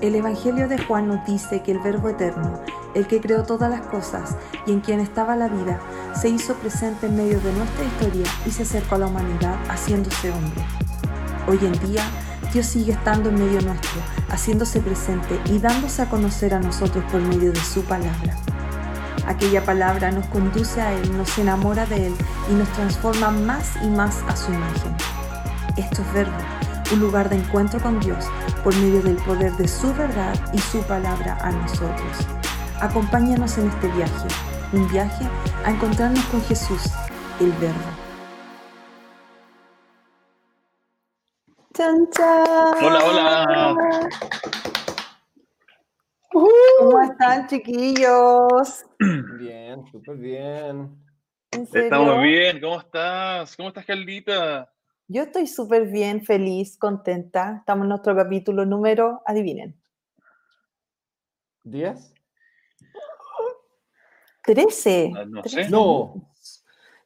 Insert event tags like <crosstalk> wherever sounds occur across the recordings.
El Evangelio de Juan nos dice que el Verbo Eterno, el que creó todas las cosas y en quien estaba la vida, se hizo presente en medio de nuestra historia y se acercó a la humanidad haciéndose hombre. Hoy en día, Dios sigue estando en medio nuestro, haciéndose presente y dándose a conocer a nosotros por medio de su palabra. Aquella palabra nos conduce a Él, nos enamora de Él y nos transforma más y más a su imagen. Esto es verbo, un lugar de encuentro con Dios por medio del poder de su verdad y su palabra a nosotros. Acompáñanos en este viaje, un viaje a encontrarnos con Jesús, el Verbo. ¡Chan, chan! Hola, hola. ¿Cómo están, chiquillos? Bien, súper bien. ¿En serio? Estamos bien, ¿cómo estás? ¿Cómo estás, Caldita? Yo estoy súper bien, feliz, contenta. Estamos en nuestro capítulo número, adivinen, ¿Días? 13. Ah, No 13. sé. No.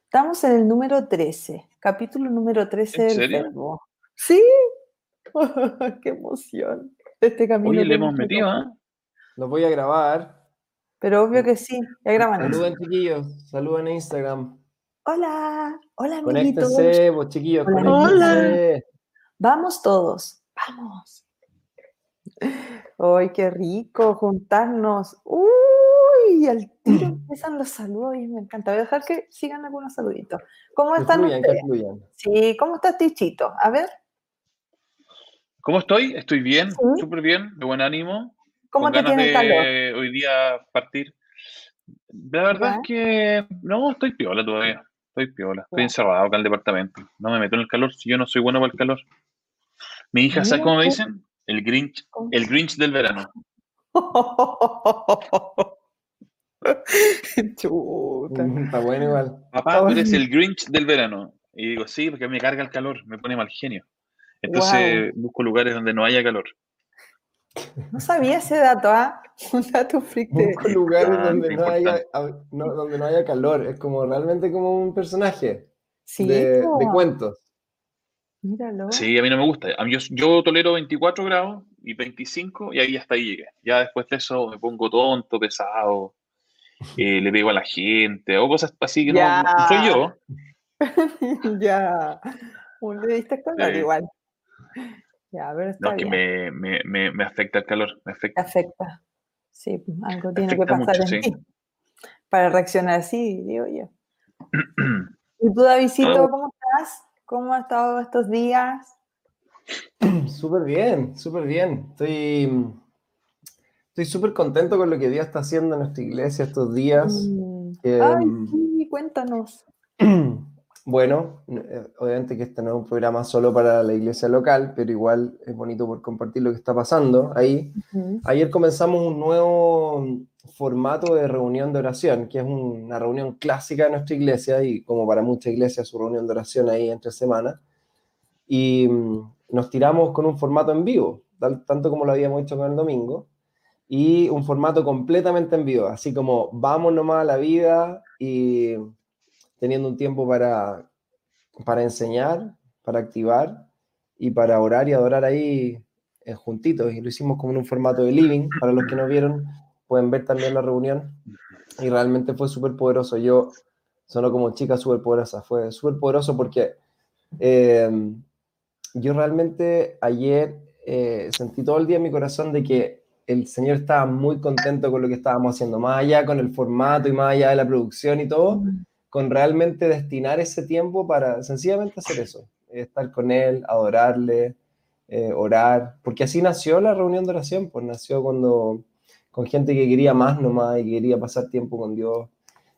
Estamos en el número 13, capítulo número 13 ¿En del serio? verbo. Sí, <laughs> qué emoción. Este camino Oye, le hemos metido. ¿ah? Los voy a grabar. Pero obvio que sí, ya graban. Saluden, chiquillos. Saluden en Instagram. Hola, hola, amiguitos. Conéctense, vos, chiquillos. Hola, Conéctense. Vamos todos, vamos. ¡Ay, qué rico juntarnos! ¡Uy! Al tiro <clears throat> empiezan los saludos y me encanta. Voy a dejar que sigan algunos saluditos. ¿Cómo Que están que ustedes? fluyan. Sí, ¿cómo está Tichito? A ver, ¿Cómo estoy? Estoy bien, Sí. súper bien, de buen ánimo. ¿cómo con te ganas tiene el de calor? hoy día partir. La verdad es que no, estoy piola todavía. Estoy piola. Estoy encerrado acá en el departamento. No me meto en el calor si yo no soy bueno para el calor. Mi hija, ¿sabes cómo me dicen? El Grinch, el Grinch del verano. <laughs> Chuta. Mm, Está bueno igual. Papá, tú eres el Grinch del verano. Y digo, sí, porque me carga el calor, me pone mal genio. Entonces busco lugares donde no haya calor. No sabía ese dato, ¿ah? <laughs> Un dato freak de... Lugares Ah, donde no, haya, no- donde no haya calor. Es como realmente como un personaje Sí, de, de cuentos. Míralo. Sí, a mí no me gusta. A mí- yo, yo tolero 24 grados y 25 y ahí hasta ahí llegué. Ya después de eso me pongo tonto, pesado, eh, le pego a la gente o cosas así que no- Ya. no, soy yo. <laughs> ya. Un le diste color Sí. igual. Ya, a ver, está No, es que me, me, me, me afecta el calor, me Te afecta. afecta. Sí, pues, algo Me tiene que pasar mucho, en sí. ti para reaccionar así, digo yo. <clears throat> ¿Y tú, Davidcito, Oh. cómo estás? ¿Cómo has estado estos días? <clears throat> Súper bien, súper bien. Estoy estoy súper contento con lo que Dios está haciendo en nuestra iglesia estos días. Mm. Eh, Ay, sí, cuéntanos. <clears throat> Bueno, eh, obviamente que este no es un programa solo para la iglesia local, pero igual es bonito por compartir lo que está pasando ahí. Ayer comenzamos un nuevo formato de reunión de oración, que es una reunión clásica de nuestra iglesia y como para muchas iglesias su reunión de oración ahí entre semanas. Y mm, nos tiramos con un formato en vivo, tal- tanto como lo habíamos hecho con el domingo, y un formato completamente en vivo, así como vamos nomás a la vida y teniendo un tiempo para, para enseñar, para activar y para orar y adorar ahí eh, juntitos. Y lo hicimos como en un formato de living. Para los que no vieron, pueden ver también la reunión. Y realmente fue súper poderoso. Yo sonó como chica súper poderosa. Fue súper poderoso porque eh, yo realmente ayer eh, sentí todo el día en mi corazón de que el Señor estaba muy contento con lo que estábamos haciendo, más allá con el formato y más allá de la producción y todo con realmente destinar ese tiempo para sencillamente hacer eso, estar con Él, adorarle, eh, orar, porque así nació la reunión de oración, pues nació cuando con gente que quería más nomás y quería pasar tiempo con Dios.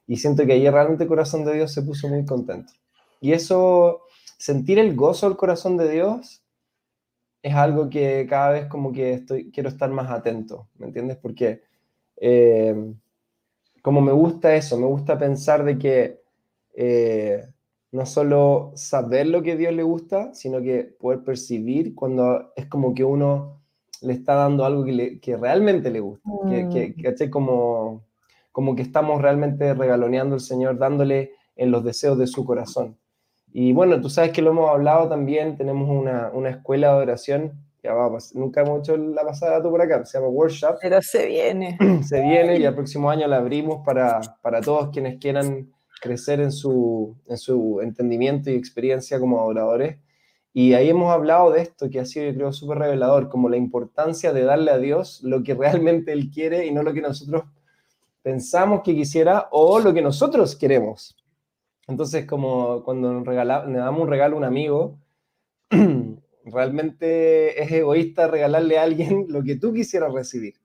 Y siento que ayer realmente el corazón de Dios se puso muy contento. Y eso, sentir el gozo del corazón de Dios, es algo que cada vez como que estoy, quiero estar más atento, ¿me entiendes? Porque eh, como me gusta eso, me gusta pensar de que eh, no solo saber lo que a Dios le gusta, sino que poder percibir cuando es como que uno le está dando algo que, le- que realmente le gusta, que, que, ¿cachai? Como, como que estamos realmente regaloneando al Señor, dándole en los deseos de su corazón. Y bueno, tú sabes que lo hemos hablado también, tenemos una, una escuela de oración Ya vamos, nunca hemos hecho la pasada tú por acá, se llama Workshop. Pero se viene. <clears throat> Se viene y el próximo año la abrimos para, para todos quienes quieran crecer en su, en su entendimiento y experiencia como adoradores. Y ahí hemos hablado de esto que ha sido, yo creo, súper revelador, como la importancia de darle a Dios lo que realmente Él quiere y no lo que nosotros pensamos que quisiera o lo que nosotros queremos. Entonces, como cuando nos regala, le damos un regalo a un amigo, <clears throat> realmente es egoísta regalarle a alguien <laughs> lo que tú quisieras recibir.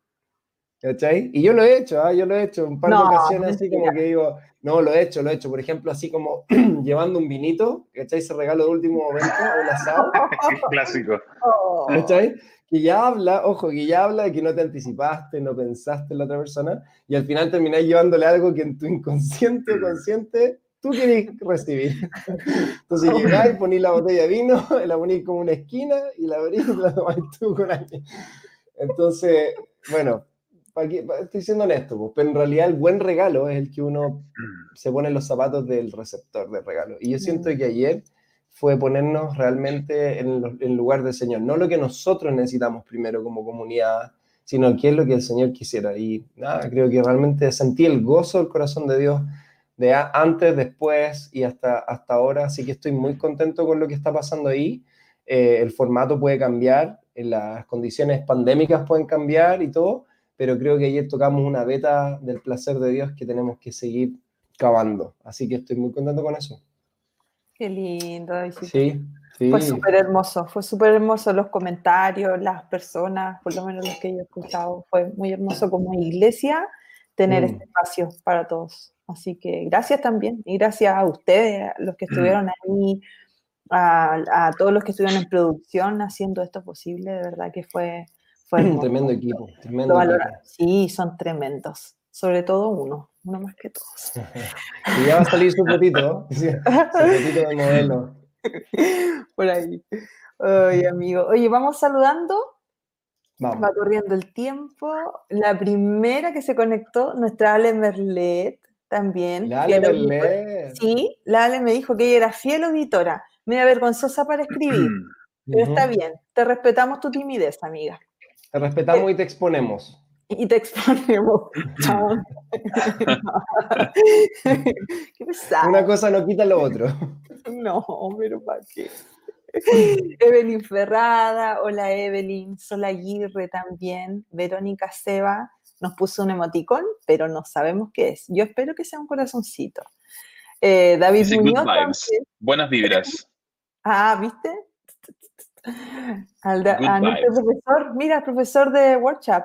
¿Cachai? Y yo lo he hecho, ¿ah? yo lo he hecho un par de ocasiones así como que digo, no, lo he hecho, lo he hecho. Por ejemplo, así como <clears throat> llevando un vinito, ¿cachai? Ese regalo de último momento, un asado. <laughs> Clásico. Oh. ¿Cachai? Que ya habla, ojo, que ya habla de que no te anticipaste, no pensaste en la otra persona, y al final terminás llevándole algo que en tu inconsciente o consciente tú querés recibir. <laughs> Entonces llegás, ponís la botella de vino, <laughs> la ponís como una esquina y la abrís y la tomás tú con alguien. Entonces, bueno, estoy siendo honesto, pero en realidad el buen regalo es el que uno se pone en los zapatos del receptor del regalo. Y yo siento que ayer fue ponernos realmente en, el lugar del Señor, no lo que nosotros necesitamos primero como comunidad, sino qué es lo que el Señor quisiera. Y nada, creo que realmente sentí el gozo del corazón de Dios de antes, después y hasta, hasta ahora, así que estoy muy contento con lo que está pasando ahí. Eh, el formato puede cambiar, las condiciones pandémicas pueden cambiar y todo, pero creo que ayer tocamos una beta del placer de Dios que tenemos que seguir cavando. Así que estoy muy contento con eso. Qué lindo. Sí, sí. Fue súper hermoso, fue súper hermoso los comentarios, las personas, por lo menos los que yo he escuchado. Fue muy hermoso como iglesia tener mm. este espacio para todos. Así que gracias también y gracias a ustedes, a los que estuvieron ahí, a, a todos los que estuvieron en producción haciendo esto posible. De verdad que fue, un tremendo equipo, tremendo equipo. Sí, son tremendos. Sobre todo uno, uno más que todos. <laughs> y ya va a salir su fotito, <laughs> su fotito de modelo. <laughs> Por ahí. Oye, amigo. Oye, vamos saludando. Vamos. Va corriendo el tiempo. La primera que se conectó, nuestra Ale Merlet, también. La Ale Merlet. Sí, la Ale me dijo que ella era fiel auditora. Media vergonzosa para escribir. <clears throat> Pero está bien, te respetamos tu timidez, amiga. Te respetamos y te exponemos. Y te exponemos. <laughs> qué pesado. Una cosa no quita lo otro. No, pero ¿para qué? Evelyn Ferrada, hola Evelyn, Sola Aguirre también, Verónica Seba nos puso un emoticón, pero no sabemos qué es. Yo espero que sea un corazoncito. Eh, David Muñoz. Buenas vibras. Ah, ¿viste? Al a nuestro profesor, mira, profesor de workshop,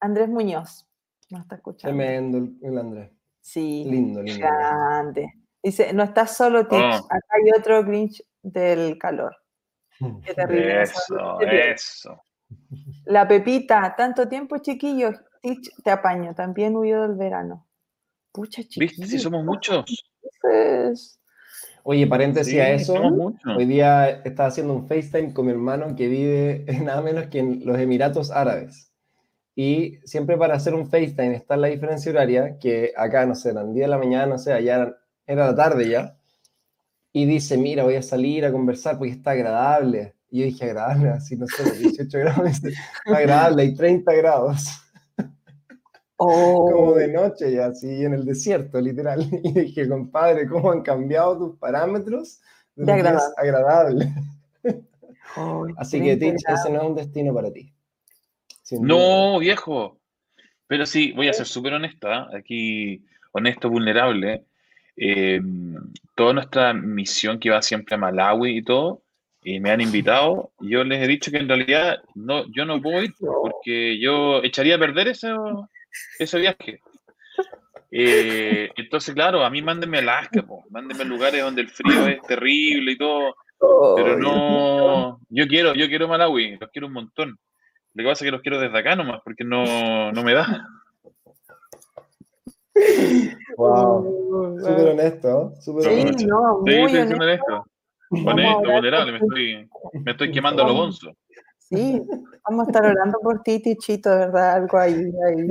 Andrés Muñoz. No está escuchando. Tremendo el Andrés. Sí. Lindo, lindo. Grande. Dice, no estás solo, Tich. Oh. Acá hay otro Grinch del calor. Qué terrible. Eso, eso. La Pepita, tanto tiempo, chiquillos. Tich, te apaño. También huyó del verano. Pucha, chiquillos. ¿Viste? Si somos muchos. Es... Oye, paréntesis a eso, hoy día estaba haciendo un FaceTime con mi hermano que vive nada menos que en los Emiratos Árabes. Y siempre para hacer un FaceTime está la diferencia horaria, que acá, no sé, eran 10 de la mañana, no sé, allá era la tarde ya. Y dice, mira, voy a salir a conversar porque está agradable. Y yo dije, agradable, así no sé, 18 <laughs> grados, agradable, hay 30 grados. Como de oh. noche y así en el desierto, literal. <laughs> Y dije, compadre, ¿cómo han cambiado tus parámetros? De, agradable. agradable. así que, Tich, ese no es un destino para ti. No, viejo. Pero sí, voy a ser súper honesta, aquí, honesto, vulnerable. Eh, toda nuestra misión que va siempre a Malawi y todo, y me han invitado, yo les he dicho que en realidad no, yo no puedo ir porque yo echaría a perder eso, ese viaje. Eh, entonces, claro, a mí mándenme a Alaska, mándenme a lugares donde el frío es terrible y todo. Pero no, yo quiero, yo quiero Malawi, los quiero un montón. Lo que pasa es que los quiero desde acá nomás, porque no, no me da. Wow, súper honesto, súper sí, honesto. No, muy sí, honesto. honesto. Honesto, vulnerable, me estoy, me estoy quemando a lo bonzo. Sí, vamos a estar orando por ti, Tichito, ¿verdad? Algo ahí, ahí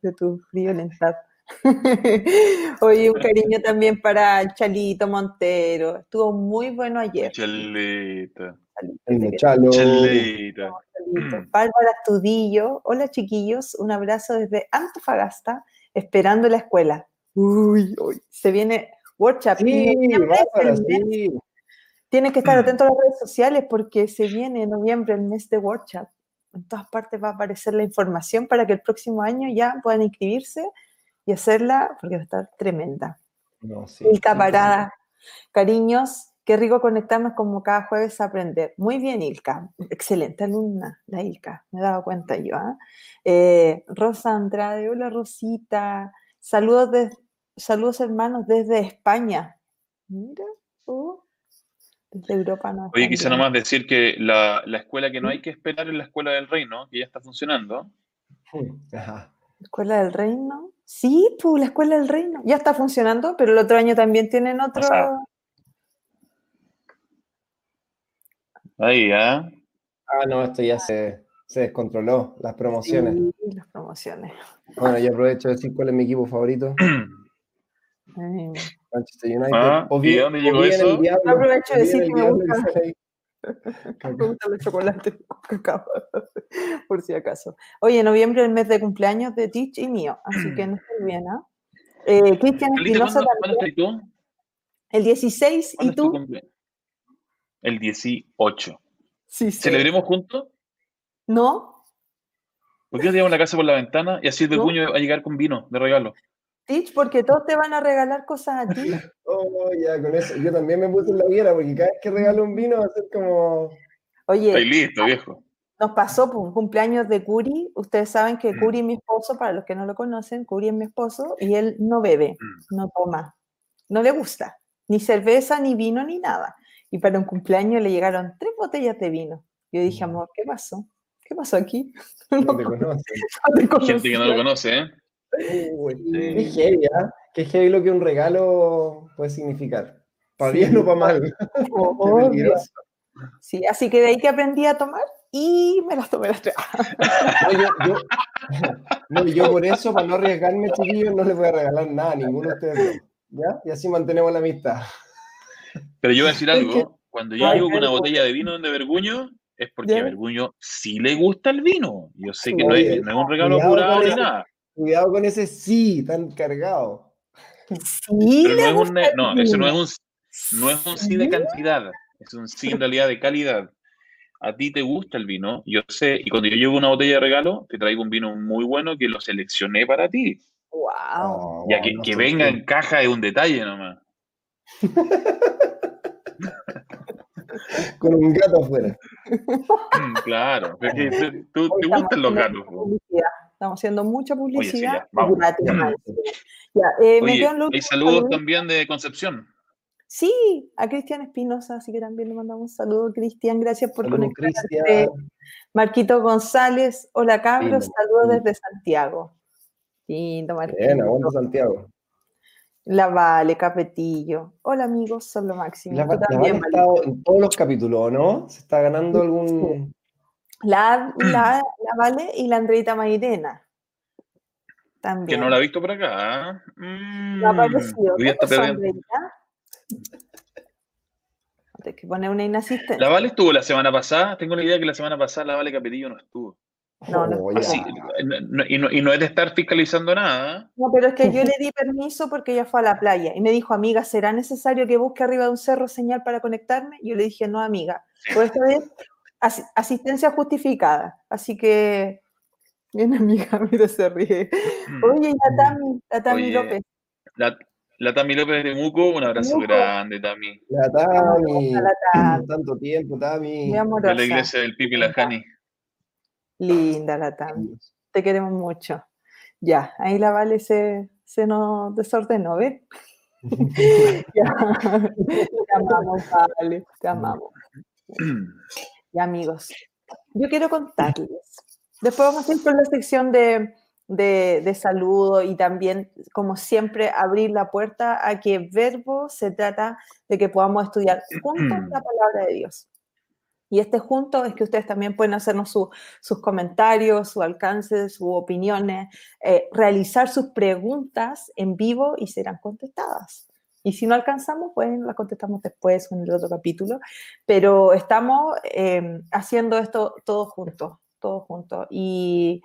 de tu friolentad. <laughs> Oye, un cariño también para Chalito Montero. Estuvo muy bueno ayer. Chalito. El chalo. Bárbara Tudillo. Hola chiquillos, un abrazo desde Antofagasta, esperando la escuela. Uy, uy, se viene workshop. Sí, Bárbara, Tienen que estar atentos a las redes sociales porque se viene en noviembre el mes de workshop. En todas partes va a aparecer la información para que el próximo año ya puedan inscribirse y hacerla porque va a estar tremenda. No, sí, Ilka Parada, cariños, qué rico conectarnos como cada jueves a aprender. Muy bien, Ilka, excelente alumna, la Ilka, me he dado cuenta yo. ¿ah? Eh, Rosa Andrade, hola Rosita, saludos, de, saludos hermanos desde España. Mira, uh, desde Europa no. Oye, quise nomás decir que la, la, escuela que no hay que esperar es la escuela del reino, que ya está funcionando. Escuela del Reino. Sí, pues la Escuela del Reino. Ya está funcionando, pero el otro año también tienen otro. Ahí, ¿ah? Ah, no, esto ya se, se descontroló, las promociones. Sí, las promociones. Bueno, yo aprovecho de decir cuál es mi equipo favorito. <clears throat> Manchester United. Ah, ¿Y dónde llegó eso? aprovecho de decir que <laughs> me gusta. Me gustan los chocolates <laughs> por si acaso. Oye, noviembre es el mes de cumpleaños de Teach y mío, así que no estoy bien, ¿ah? Eh, Cristian Espinosa también. tú? El 16, ¿y tú? El 18. Sí, sí. ¿Celebremos juntos? No. ¿Por qué no tiramos la casa por la ventana y así de puño a llegar con vino de regalo? Teach, porque todos te van a regalar cosas a ti. <laughs> oh, ya, con eso. Yo también me puse en la hoguera, porque cada vez que regalo un vino va a ser como. Oye. Estoy listo, viejo. Nos pasó por un cumpleaños de Curi. Ustedes saben que mm. Curi es mi esposo, para los que no lo conocen, Curi es mi esposo, y él no bebe, mm. no toma. No le gusta. Ni cerveza, ni vino, ni nada. Y para un cumpleaños le llegaron tres botellas de vino. Yo dije, mm. amor, ¿qué pasó? ¿Qué pasó aquí? <laughs> No, te conoce. <laughs> Gente que no lo conoce, ¿eh? <laughs> Qué heavy, ¿ah? Qué heavy lo que un regalo puede significar. Para bien o para mal. <laughs> sí, así que de ahí que aprendí a tomar y me las tomé las tres. no, yo, <laughs> por eso, para no arriesgarme, chiquillos, no les voy a regalar nada a ninguno de ustedes. ¿Ya? Y así mantenemos la amistad. Pero yo voy a decir algo. Cuando yo llego con una botella de vino de Verguño, es porque a Verguño sí le gusta el vino. Yo sé que no es, no es un regalo curado ni nada. Cuidado con ese sí tan cargado. Sí, no, es un, no, eso no es un, no es un sí de cantidad, es un sí en realidad de calidad. A ti te gusta el vino, yo sé, y cuando yo llevo una botella de regalo, te traigo un vino muy bueno que lo seleccioné para ti. Wow. ya que, que venga en caja es un detalle nomás. <laughs> Con un gato afuera. <laughs> Claro, porque tú, te gustan los gatos. Estamos haciendo mucha publicidad. Oye, saludos también de Concepción. Sí, a Cristian Espinosa, así que también le mandamos un saludo, Cristian, gracias por conectarte. Marquito González, hola Carlos, saludos desde Santiago. Lindo, Marquito. Bien, aguanta Santiago. La Vale, Capetillo. Hola amigos, son lo máximo. La, vale ha estado en todos los capítulos, ¿no? ¿Se está ganando algún, la, la, la Vale y la Andreita Mairena. También. Que no la he visto por acá. Mm, no ha aparecido. Tienes que poner una inasistencia. La Vale estuvo la semana pasada. Tengo la idea que la semana pasada la Vale Capetillo no estuvo. No, no, oh, sí, y, no, y no es de estar fiscalizando nada. No, pero es que yo le di permiso porque ella fue a la playa y me dijo, amiga, ¿será necesario que busque arriba de un cerro señal para conectarme? Yo le dije, no, amiga, por esta vez asistencia justificada. Así que, bien <laughs> amiga, mira, se ríe. Mm. Oye, la Tami, la Tami López. La, la Tami López de Muco, un abrazo grande, Tami. La Tami, la tanto tiempo, Tami. De la iglesia del Pipi la Jani. Linda la Tami, te queremos mucho. Ya, ahí la Vale se, se nos desordenó, ¿ves? <laughs> <laughs> ya. Te amamos, Vale, te amamos. <clears throat> Y amigos, yo quiero contarles. Después vamos a ir con la sección de, de, saludo y también, como siempre, abrir la puerta a que verbo se trata de que podamos estudiar juntos la palabra de Dios. Y este junto es que ustedes también pueden hacernos sus comentarios, su alcance, sus opiniones, eh, realizar sus preguntas en vivo y serán contestadas. Y si no alcanzamos, pues la contestamos después en el otro capítulo. Pero estamos em, haciendo esto todos juntos, todos juntos. Y,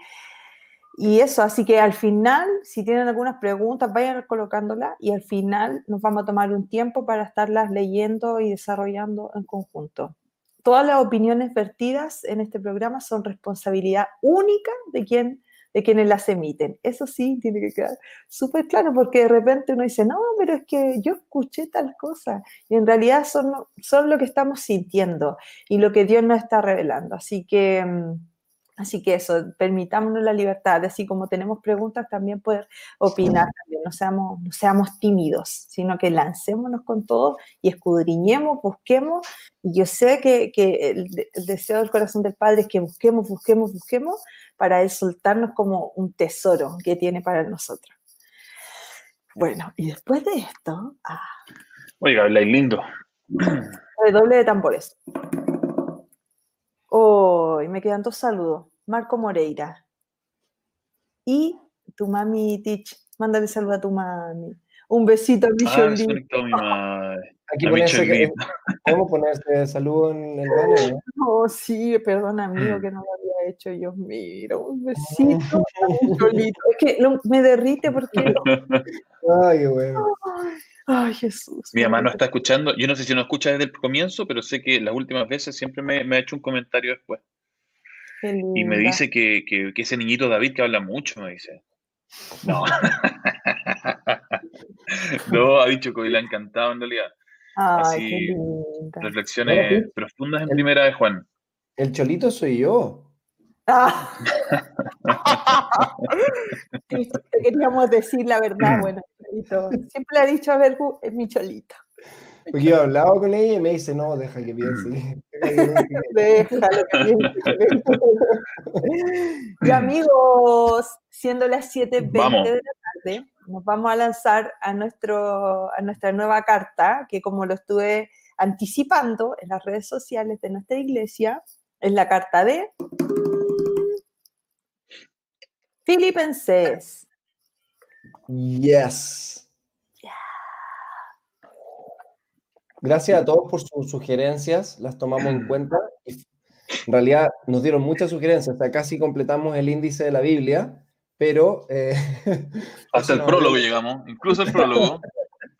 y eso, así que al final, si tienen algunas preguntas, vayan colocándolas y al final nos vamos a tomar un tiempo para estarlas leyendo y desarrollando en conjunto. Todas las opiniones vertidas en este programa son responsabilidad única de quien de quienes las emiten. Eso sí, tiene que quedar súper claro, porque de repente uno dice, no, pero es que yo escuché tal cosa, y en realidad son, son lo que estamos sintiendo y lo que Dios nos está revelando. Así que... Así que eso, permitámonos la libertad, así como tenemos preguntas, también poder opinar, también. No, seamos, no seamos tímidos, sino que lancémonos con todo y escudriñemos, busquemos. Y yo sé que, que el, el, deseo del corazón del Padre es que busquemos, busquemos, busquemos, para Él soltarnos como un tesoro que tiene para nosotros. Bueno, y después de esto... Ah, Oiga, habláis lindo. Doble de tambores. Hoy me quedan dos saludos. Marco Moreira. Y tu mami Tich. Mándale saludo a tu mami. Un besito a mi ah, <laughs> Aquí ponerse, <laughs> ¿Cómo ponerse saludo en el banner? <laughs> Oh, sí, perdón, amigo, que no lo había hecho yo. Mira, un besito. Cholito. Es que me derrite porque. Ay, bueno. Ay, Jesús. Mi mamá no está escuchando. Yo no sé si no escucha desde el comienzo, pero sé que las últimas veces siempre me, me ha hecho un comentario después. Y me dice que, que, que ese niñito David que habla mucho, me dice. No. <laughs> no, ha dicho que le ha encantado en realidad. Ay, Así, reflexiones profundas en primera de Juan. El cholito soy yo. <laughs> Ah. te queríamos decir la verdad, <clears throat> bueno, cholito. Siempre le ha dicho a Vergu, es mi cholito. Porque yo he hablado con ella y me dice, no, deja que piense. <laughs> <laughs> Déjalo que piense. y amigos, siendo las 7.20 de la tarde, nos vamos a lanzar a, nuestro, a nuestra nueva carta, que como lo estuve anticipando en las redes sociales de nuestra iglesia, es la carta de Filipenses. Yes. Gracias a todos por sus sugerencias, las tomamos en cuenta. En realidad nos dieron muchas sugerencias, hasta casi completamos el índice de la Biblia, pero... Eh, <laughs> hasta el prólogo llegamos, incluso el prólogo.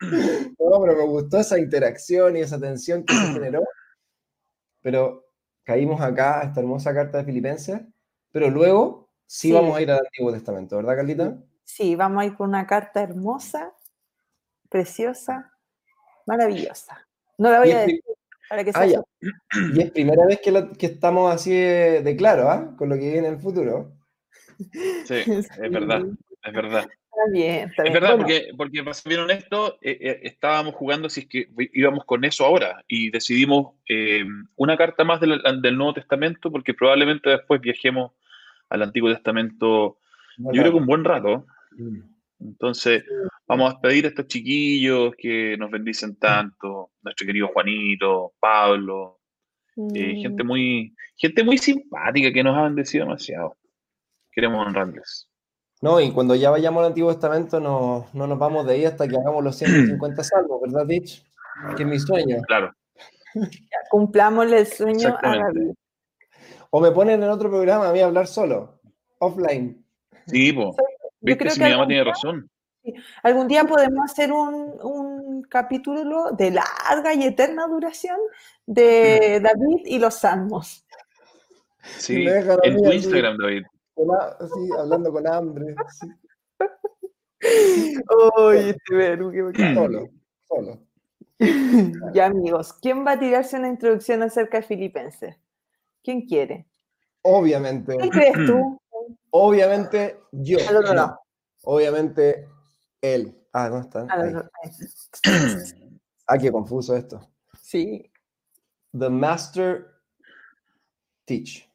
<laughs> no, pero me gustó esa interacción y esa tensión que se generó. Pero caímos acá a esta hermosa carta de Filipenses, pero luego sí, sí, vamos a ir al Antiguo Testamento, ¿verdad, Carlita? Sí, vamos a ir con una carta hermosa, preciosa, maravillosa. No la voy a decir para que ah, ya. Y es primera vez que, estamos así de, de claro, ¿ah? Con lo que viene en el futuro. Sí, <laughs> es verdad, es verdad. Está bien, está bien. Es verdad, Bueno, porque, porque para ser bien honesto, eh, eh, estábamos jugando si es que íbamos con eso ahora y decidimos eh, una carta más del, del Nuevo Testamento porque probablemente después viajemos al Antiguo Testamento, yo creo que un buen rato. Entonces, vamos a despedir a estos chiquillos que nos bendicen tanto, nuestro querido Juanito, Pablo, eh, mm, gente muy, gente muy simpática que nos ha bendecido demasiado. Queremos honrarles. No, y cuando ya vayamos al Antiguo Testamento no, no nos vamos de ahí hasta que hagamos los 150 salmos, ¿verdad, Ditch? Que es mi sueño. Claro. <laughs> cumplámosle el sueño a. David. O me ponen en otro programa a mí a hablar solo, offline. Sí, po. Yo ¿Viste? creo Si que mi mamá tiene día- razón. Algún día podemos hacer un, un capítulo de larga y eterna duración de David y los salmos. Sí, me dejan a en tu así. Instagram, David. Así, hablando con hambre. Oye, este verbo, qué bacán. solo, solo. <laughs> Ya amigos, ¿quién va a tirarse una introducción acerca de Filipenses? ¿Quién quiere? Obviamente, ¿Qué crees tú? <clears throat> obviamente yo. Al otro lado. Obviamente él. Ah, ¿dónde están? Al <clears throat> Ah, qué confuso esto. Sí. The Master Teach.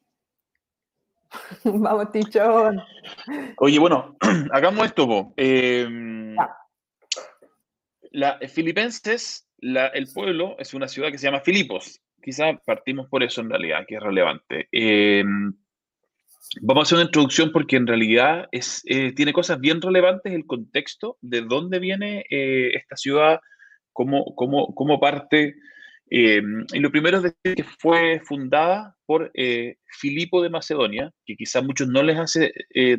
<laughs> Vamos, Tichón. Oye, bueno, <clears throat> hagamos esto, po. Eh, Ya. la, Filipenses, la- el pueblo, es una ciudad que se llama Filipos. Quizá partimos por eso en realidad, que es relevante. Eh, vamos a hacer una introducción porque en realidad eh, tiene cosas bien relevantes el contexto de dónde viene eh, esta ciudad cómo, parte. Eh, y lo primero es decir que fue fundada por eh, Filipo de Macedonia, que quizás muchos no les,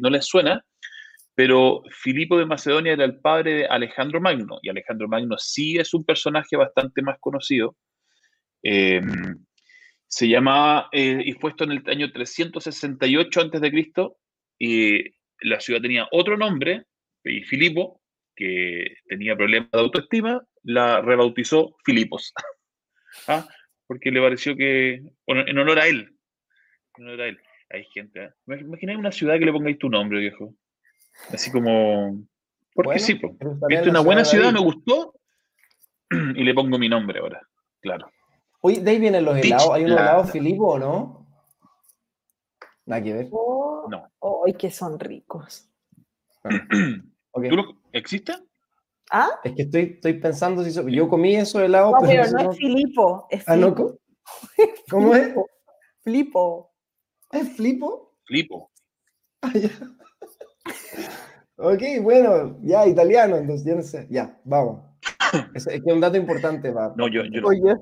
no les suena, pero Filipo de Macedonia era el padre de Alejandro Magno, y Alejandro Magno sí es un personaje bastante más conocido. Se llamaba, y fue esto en el año 368 a.C., y la ciudad tenía otro nombre, y Filipo, que tenía problemas de autoestima, la rebautizó Filipos. <laughs> ¿Ah? Porque le pareció que, en honor a él, en honor a él. Hay gente, ¿eh? Imagináis una ciudad que le pongáis tu nombre, viejo. Así como, porque sí, pues. Esta una buena ciudad, me gustó, <clears throat> y le pongo mi nombre ahora, claro. Oye, de ahí vienen los helados. ¿Hay unos helados Filipo o no? Nada que ver. Oh, no. Hoy que son ricos. ¿Existe? ¿Ah? Es que estoy, estoy pensando si yo comí eso helado. No, pero, no, es Filipo, es ¿Ah, no? <laughs> ¿Cómo es? Flipo. ¿Es Flipo? Flipo. Ah, ok, bueno, ya, italiano, entonces, ya no sé. Ya, vamos. <laughs> Es, es que un dato importante, va. No, yo, yo Oye,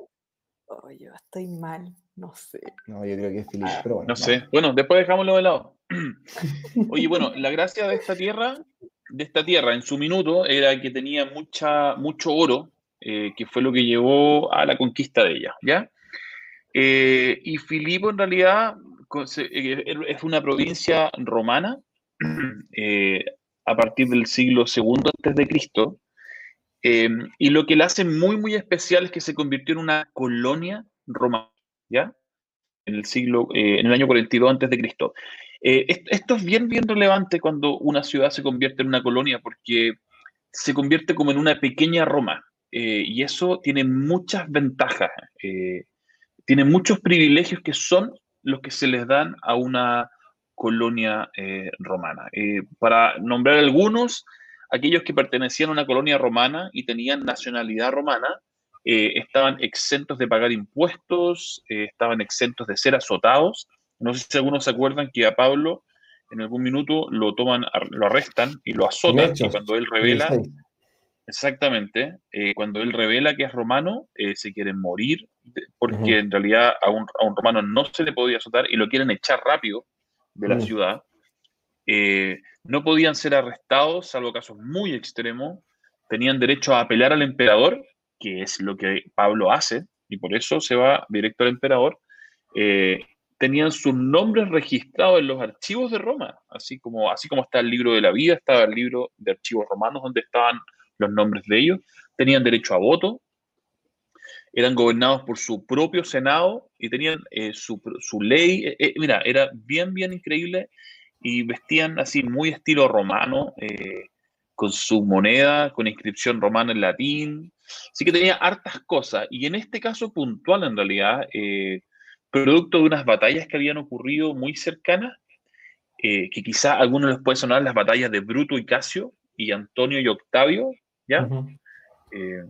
oye, estoy mal, no sé. No, yo creo que es Filipo, pero bueno. No sé. Bueno, después dejámoslo de lado. <clears throat> Oye, bueno, la gracia de esta tierra de esta tierra en su minuto era que tenía mucha, mucho oro, eh, que fue lo que llevó a la conquista de ella, ¿ya? Eh, y Filipo en realidad eh, es una provincia romana <clears throat> a partir del siglo II antes de Cristo, y lo que la hace muy, muy especial es que se convirtió en una colonia romana. En el siglo, en el año 42 antes de Cristo. Eh, esto es bien, bien relevante cuando una ciudad se convierte en una colonia porque se convierte como en una pequeña Roma eh, y eso tiene muchas ventajas, eh, tiene muchos privilegios que son los que se les dan a una colonia romana. para nombrar algunos, aquellos que pertenecían a una colonia romana y tenían nacionalidad romana, estaban exentos de pagar impuestos, estaban exentos de ser azotados, no sé si algunos se acuerdan que a Pablo en algún minuto lo toman, lo arrestan y lo azotan y cuando él revela, exactamente, eh, cuando él revela que es romano, eh, se quieren morir porque en realidad a un, romano no se le podía azotar y lo quieren echar rápido de la ciudad. Eh, no podían ser arrestados, salvo casos muy extremos. Tenían derecho a apelar al emperador, que es lo que Pablo hace, y por eso se va directo al emperador. Tenían sus nombres registrados en los archivos de Roma, así como, así como está el libro de la vida, estaba el libro de archivos romanos donde estaban los nombres de ellos, tenían derecho a voto, eran gobernados por su propio senado y tenían eh, su, ley, eh, eh, mira, era bien, bien increíble y vestían así muy estilo romano, con su moneda, con inscripción romana en latín, así que tenía hartas cosas. Y en este caso puntual en realidad, producto de unas batallas que habían ocurrido muy cercanas, eh, que quizá a algunos les puede sonar las batallas de Bruto y Casio, y Antonio y Octavio, ¿ya? Eh,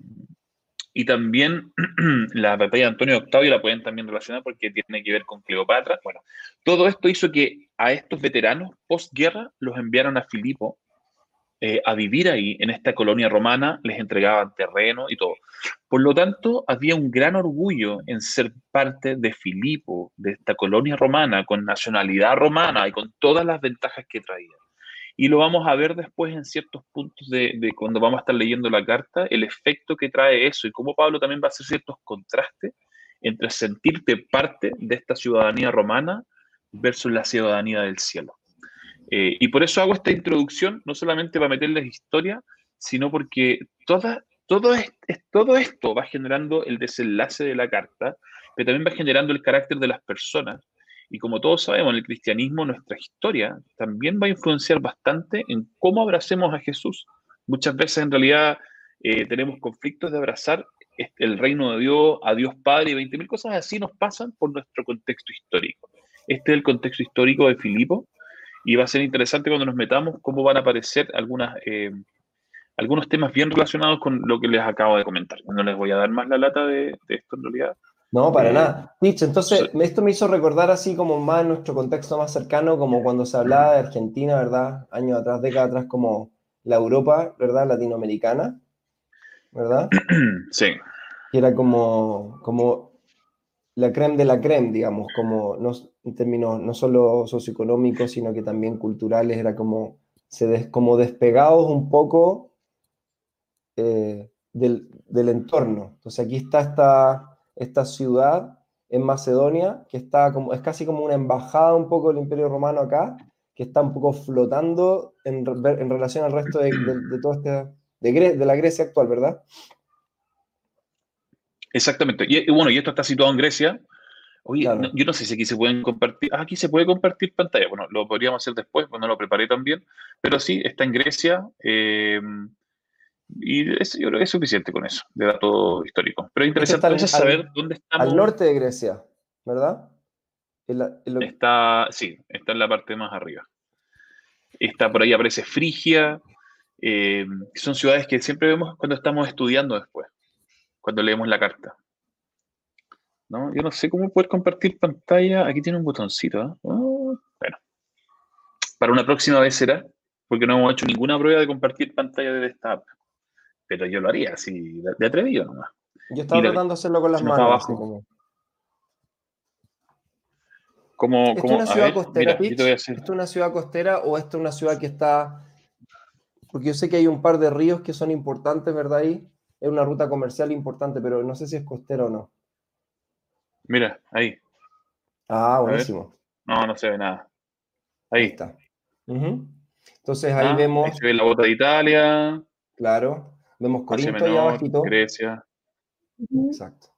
y también <clears throat> la batalla de Antonio Octavio la pueden también relacionar porque tiene que ver con Cleopatra. Bueno, todo esto hizo que a estos veteranos postguerra los enviaron a Filipo eh, a vivir ahí, en esta colonia romana, les entregaban terreno y todo. Por lo tanto, había un gran orgullo en ser parte de Filipo, de esta colonia romana, con nacionalidad romana y con todas las ventajas que traía. Y lo vamos a ver después en ciertos puntos de, cuando vamos a estar leyendo la carta, el efecto que trae eso y cómo Pablo también va a hacer ciertos contrastes entre sentirte parte de esta ciudadanía romana versus la ciudadanía del cielo. Eh, y por eso hago esta introducción, no solamente para meterles historia, sino porque todo, todo esto va generando el desenlace de la carta, pero también va generando el carácter de las personas. Y como todos sabemos, en el cristianismo nuestra historia también va a influenciar bastante en cómo abracemos a Jesús. Muchas veces en realidad eh, tenemos conflictos de abrazar el reino de Dios, a Dios Padre y 20.000 cosas así nos pasan por nuestro contexto histórico. Este es el contexto histórico de Filipo, y va a ser interesante cuando nos metamos cómo van a aparecer eh, algunos temas bien relacionados con lo que les acabo de comentar. No les voy a dar más la lata de, esto en realidad. No, para eh, nada. Nietzsche, entonces esto me hizo recordar así como más nuestro contexto más cercano, como cuando se hablaba de Argentina, ¿verdad? Años atrás, décadas atrás, como la Europa, ¿verdad? Latinoamericana. ¿verdad? <clears throat> Sí. Que era como, como la creme de la creme, digamos, como no, en términos no solo socioeconómicos, sino que también culturales, era como, se des, como despegados un poco eh, del, del, entorno. Entonces aquí está esta, esta ciudad en Macedonia, que está como, es casi como una embajada un poco del Imperio Romano acá, que está un poco flotando en, en relación al resto de, de, de todo este, de, de la Grecia actual, ¿verdad? Exactamente. Y, bueno, y esto está situado en Grecia. Oye, claro. no, yo no sé si aquí se pueden compartir. Ah, aquí se puede compartir pantalla. Bueno, lo podríamos hacer después, cuando lo preparé también. Pero sí, está en Grecia. Eh, y es, yo creo que es suficiente con eso, de dato histórico. Pero es interesante al, saber al, dónde estamos. Al norte de Grecia, ¿verdad? En la, en lo... Está, sí, está en la parte más arriba. Está por ahí, aparece Frigia. Eh, son ciudades que siempre vemos cuando estamos estudiando después cuando leemos la carta. ¿No? Yo no sé cómo poder compartir pantalla. Aquí tiene un botoncito. ¿eh? Oh, bueno. Para una próxima vez será, porque no hemos hecho ninguna prueba de compartir pantalla de esta app. Pero yo lo haría así, de, de atrevido nomás. Yo estaba tratando de hacerlo con las manos. Abajo. Como... Como, ¿Esto como, es una ciudad ver, costera, mira, Pitch? ¿Esto es una ciudad costera o esto es una ciudad que está.? Porque yo sé que hay un par de ríos que son importantes, ¿verdad? Ahí es una ruta comercial importante, pero no sé si es costera o no. Mira, ahí. Ah, buenísimo. No, no se ve nada. Ahí, ahí está. Uh -huh. Entonces ahí ah, vemos. Ahí se ve la bota de Italia. Claro. Vemos Corinto menor, ahí abajito. Grecia. Exacto.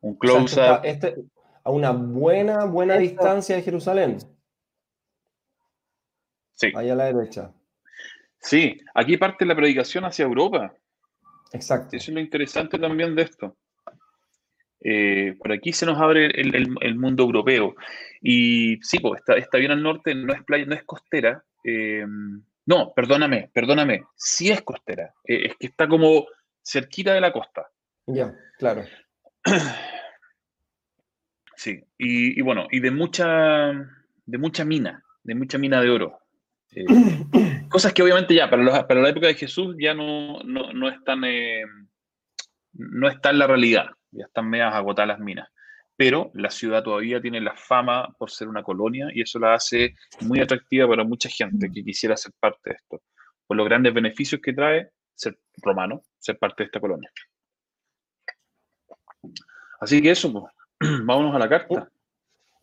Un close-up. Este, a una buena, buena distancia de Jerusalén. Sí. Ahí a la derecha. Sí, aquí parte la predicación hacia Europa. Exacto. Eso es lo interesante también de esto. Eh, por aquí se nos abre el, el, el, mundo europeo. Y sí, pues está, está, bien al norte, no es playa, no es costera. Eh, no, perdóname, perdóname, sí es costera. Eh, es que está como cerquita de la costa. Ya, claro. <clears throat> Sí, y, y, bueno, y de mucha, de mucha mina, de mucha mina de oro. Eh, <clears throat> cosas que obviamente ya para, los, para, la época de Jesús ya no, no, no están eh, no está en la realidad, ya están medias agotadas las minas. Pero la ciudad todavía tiene la fama por ser una colonia y eso la hace muy atractiva para mucha gente que quisiera ser parte de esto, por los grandes beneficios que trae ser romano, ser parte de esta colonia. Así que eso, pues, <clears throat> vámonos a la carta.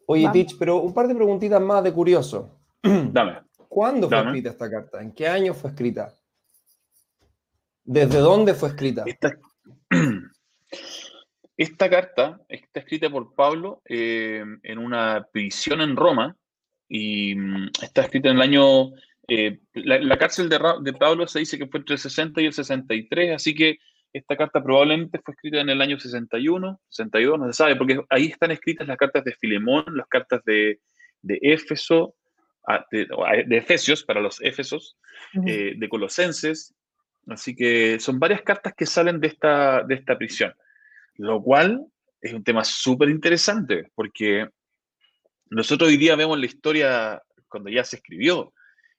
Oye, Tich, pero un par de preguntitas más de curioso. <clears throat> Dame. ¿Cuándo fue Dame. escrita esta carta? ¿En qué año fue escrita? ¿Desde dónde fue escrita? Esta, esta carta está escrita por Pablo eh, en una prisión en Roma y mm, está escrita en el año... Eh, la, la, cárcel de, de, Pablo se dice que fue entre el 60 y el 63, así que esta carta probablemente fue escrita en el año 61, 62, no se sabe, porque ahí están escritas las cartas de Filemón, las cartas de, de Éfeso, de, de, Efesios para los Éfesos, uh -huh. eh, de Colosenses. Así que son varias cartas que salen de esta, de esta prisión, lo cual es un tema súper interesante porque nosotros hoy día vemos la historia cuando ya se escribió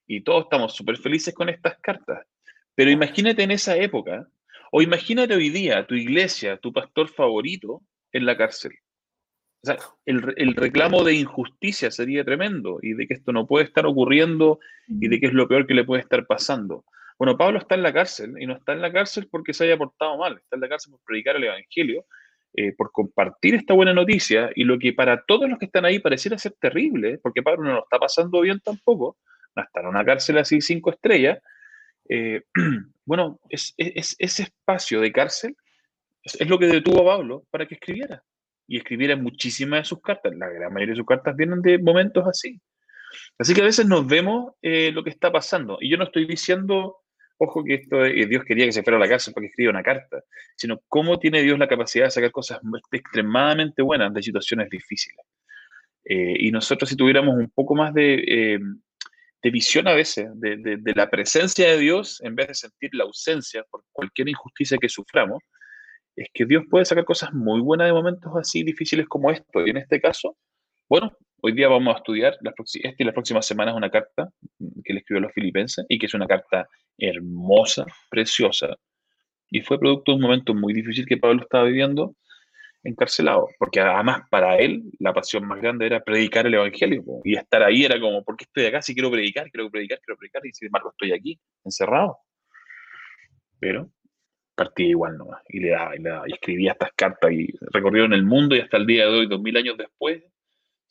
y todos estamos súper felices con estas cartas. Pero imagínate en esa época, o imagínate hoy día tu iglesia, tu pastor favorito en la cárcel. O sea, el, el, reclamo de injusticia sería tremendo y de que esto no puede estar ocurriendo y de que es lo peor que le puede estar pasando. Bueno, Pablo está en la cárcel y no está en la cárcel porque se haya portado mal, está en la cárcel por predicar el Evangelio, eh, por compartir esta buena noticia y lo que para todos los que están ahí pareciera ser terrible, porque Pablo no lo está pasando bien tampoco, no está en una cárcel así cinco estrellas. Eh, <clears throat> bueno, es, es, ese espacio de cárcel es, es lo que detuvo a Pablo para que escribiera y escribiera muchísimas de sus cartas. La gran mayoría de sus cartas vienen de momentos así. Así que a veces nos vemos eh, lo que está pasando. Y yo no estoy diciendo, ojo, que esto eh, Dios quería que se fuera a la cárcel para que escriba una carta, sino cómo tiene Dios la capacidad de sacar cosas extremadamente buenas de situaciones difíciles. Eh, y nosotros si tuviéramos un poco más de, de visión a veces de, de, la presencia de Dios, en vez de sentir la ausencia por cualquier injusticia que suframos, es que Dios puede sacar cosas muy buenas de momentos así difíciles como esto. Y en este caso, bueno, hoy día vamos a estudiar, esta y las próximas semanas una carta que le escribió a los filipenses y que es una carta hermosa, preciosa, y fue producto de un momento muy difícil que Pablo estaba viviendo encarcelado, porque además para él la pasión más grande era predicar el Evangelio, y estar ahí era como, ¿por qué estoy acá? Si quiero predicar, quiero predicar, quiero predicar, y sin embargo estoy aquí, encerrado. Pero partía igual nomás, y le daba, escribía estas cartas, y recorrieron el mundo, y hasta el día de hoy, dos mil años después,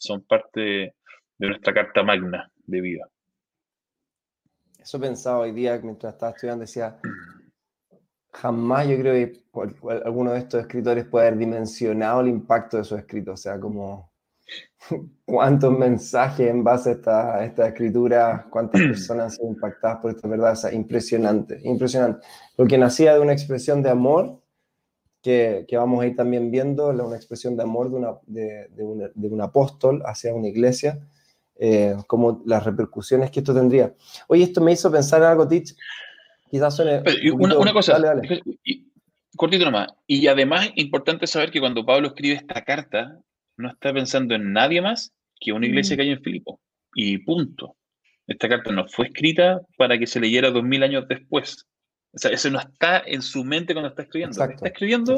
son parte de nuestra carta magna de vida. Eso pensaba hoy día mientras estaba estudiando, decía, jamás yo creo que alguno de estos escritores puede haber dimensionado el impacto de su escrito, o sea, como <laughs> cuántos mensajes en base a esta, esta escritura, cuántas personas han sido impactadas por esta verdad, o sea, impresionante, impresionante. Lo que nacía de una expresión de amor, que, que vamos a ir también viendo, una expresión de amor de, una, de, de, de un apóstol hacia una iglesia, eh, como las repercusiones que esto tendría. Oye, esto me hizo pensar en algo, Tich. Quizás suene. una, cosa, cortito nomás. Y además, importante saber que cuando Pablo escribe esta carta, no está pensando en nadie más que una iglesia mm. que hay en Filipo. Y punto. Esta carta no fue escrita para que se leyera dos mil años después. O sea, eso no está en su mente cuando está escribiendo. está escribiendo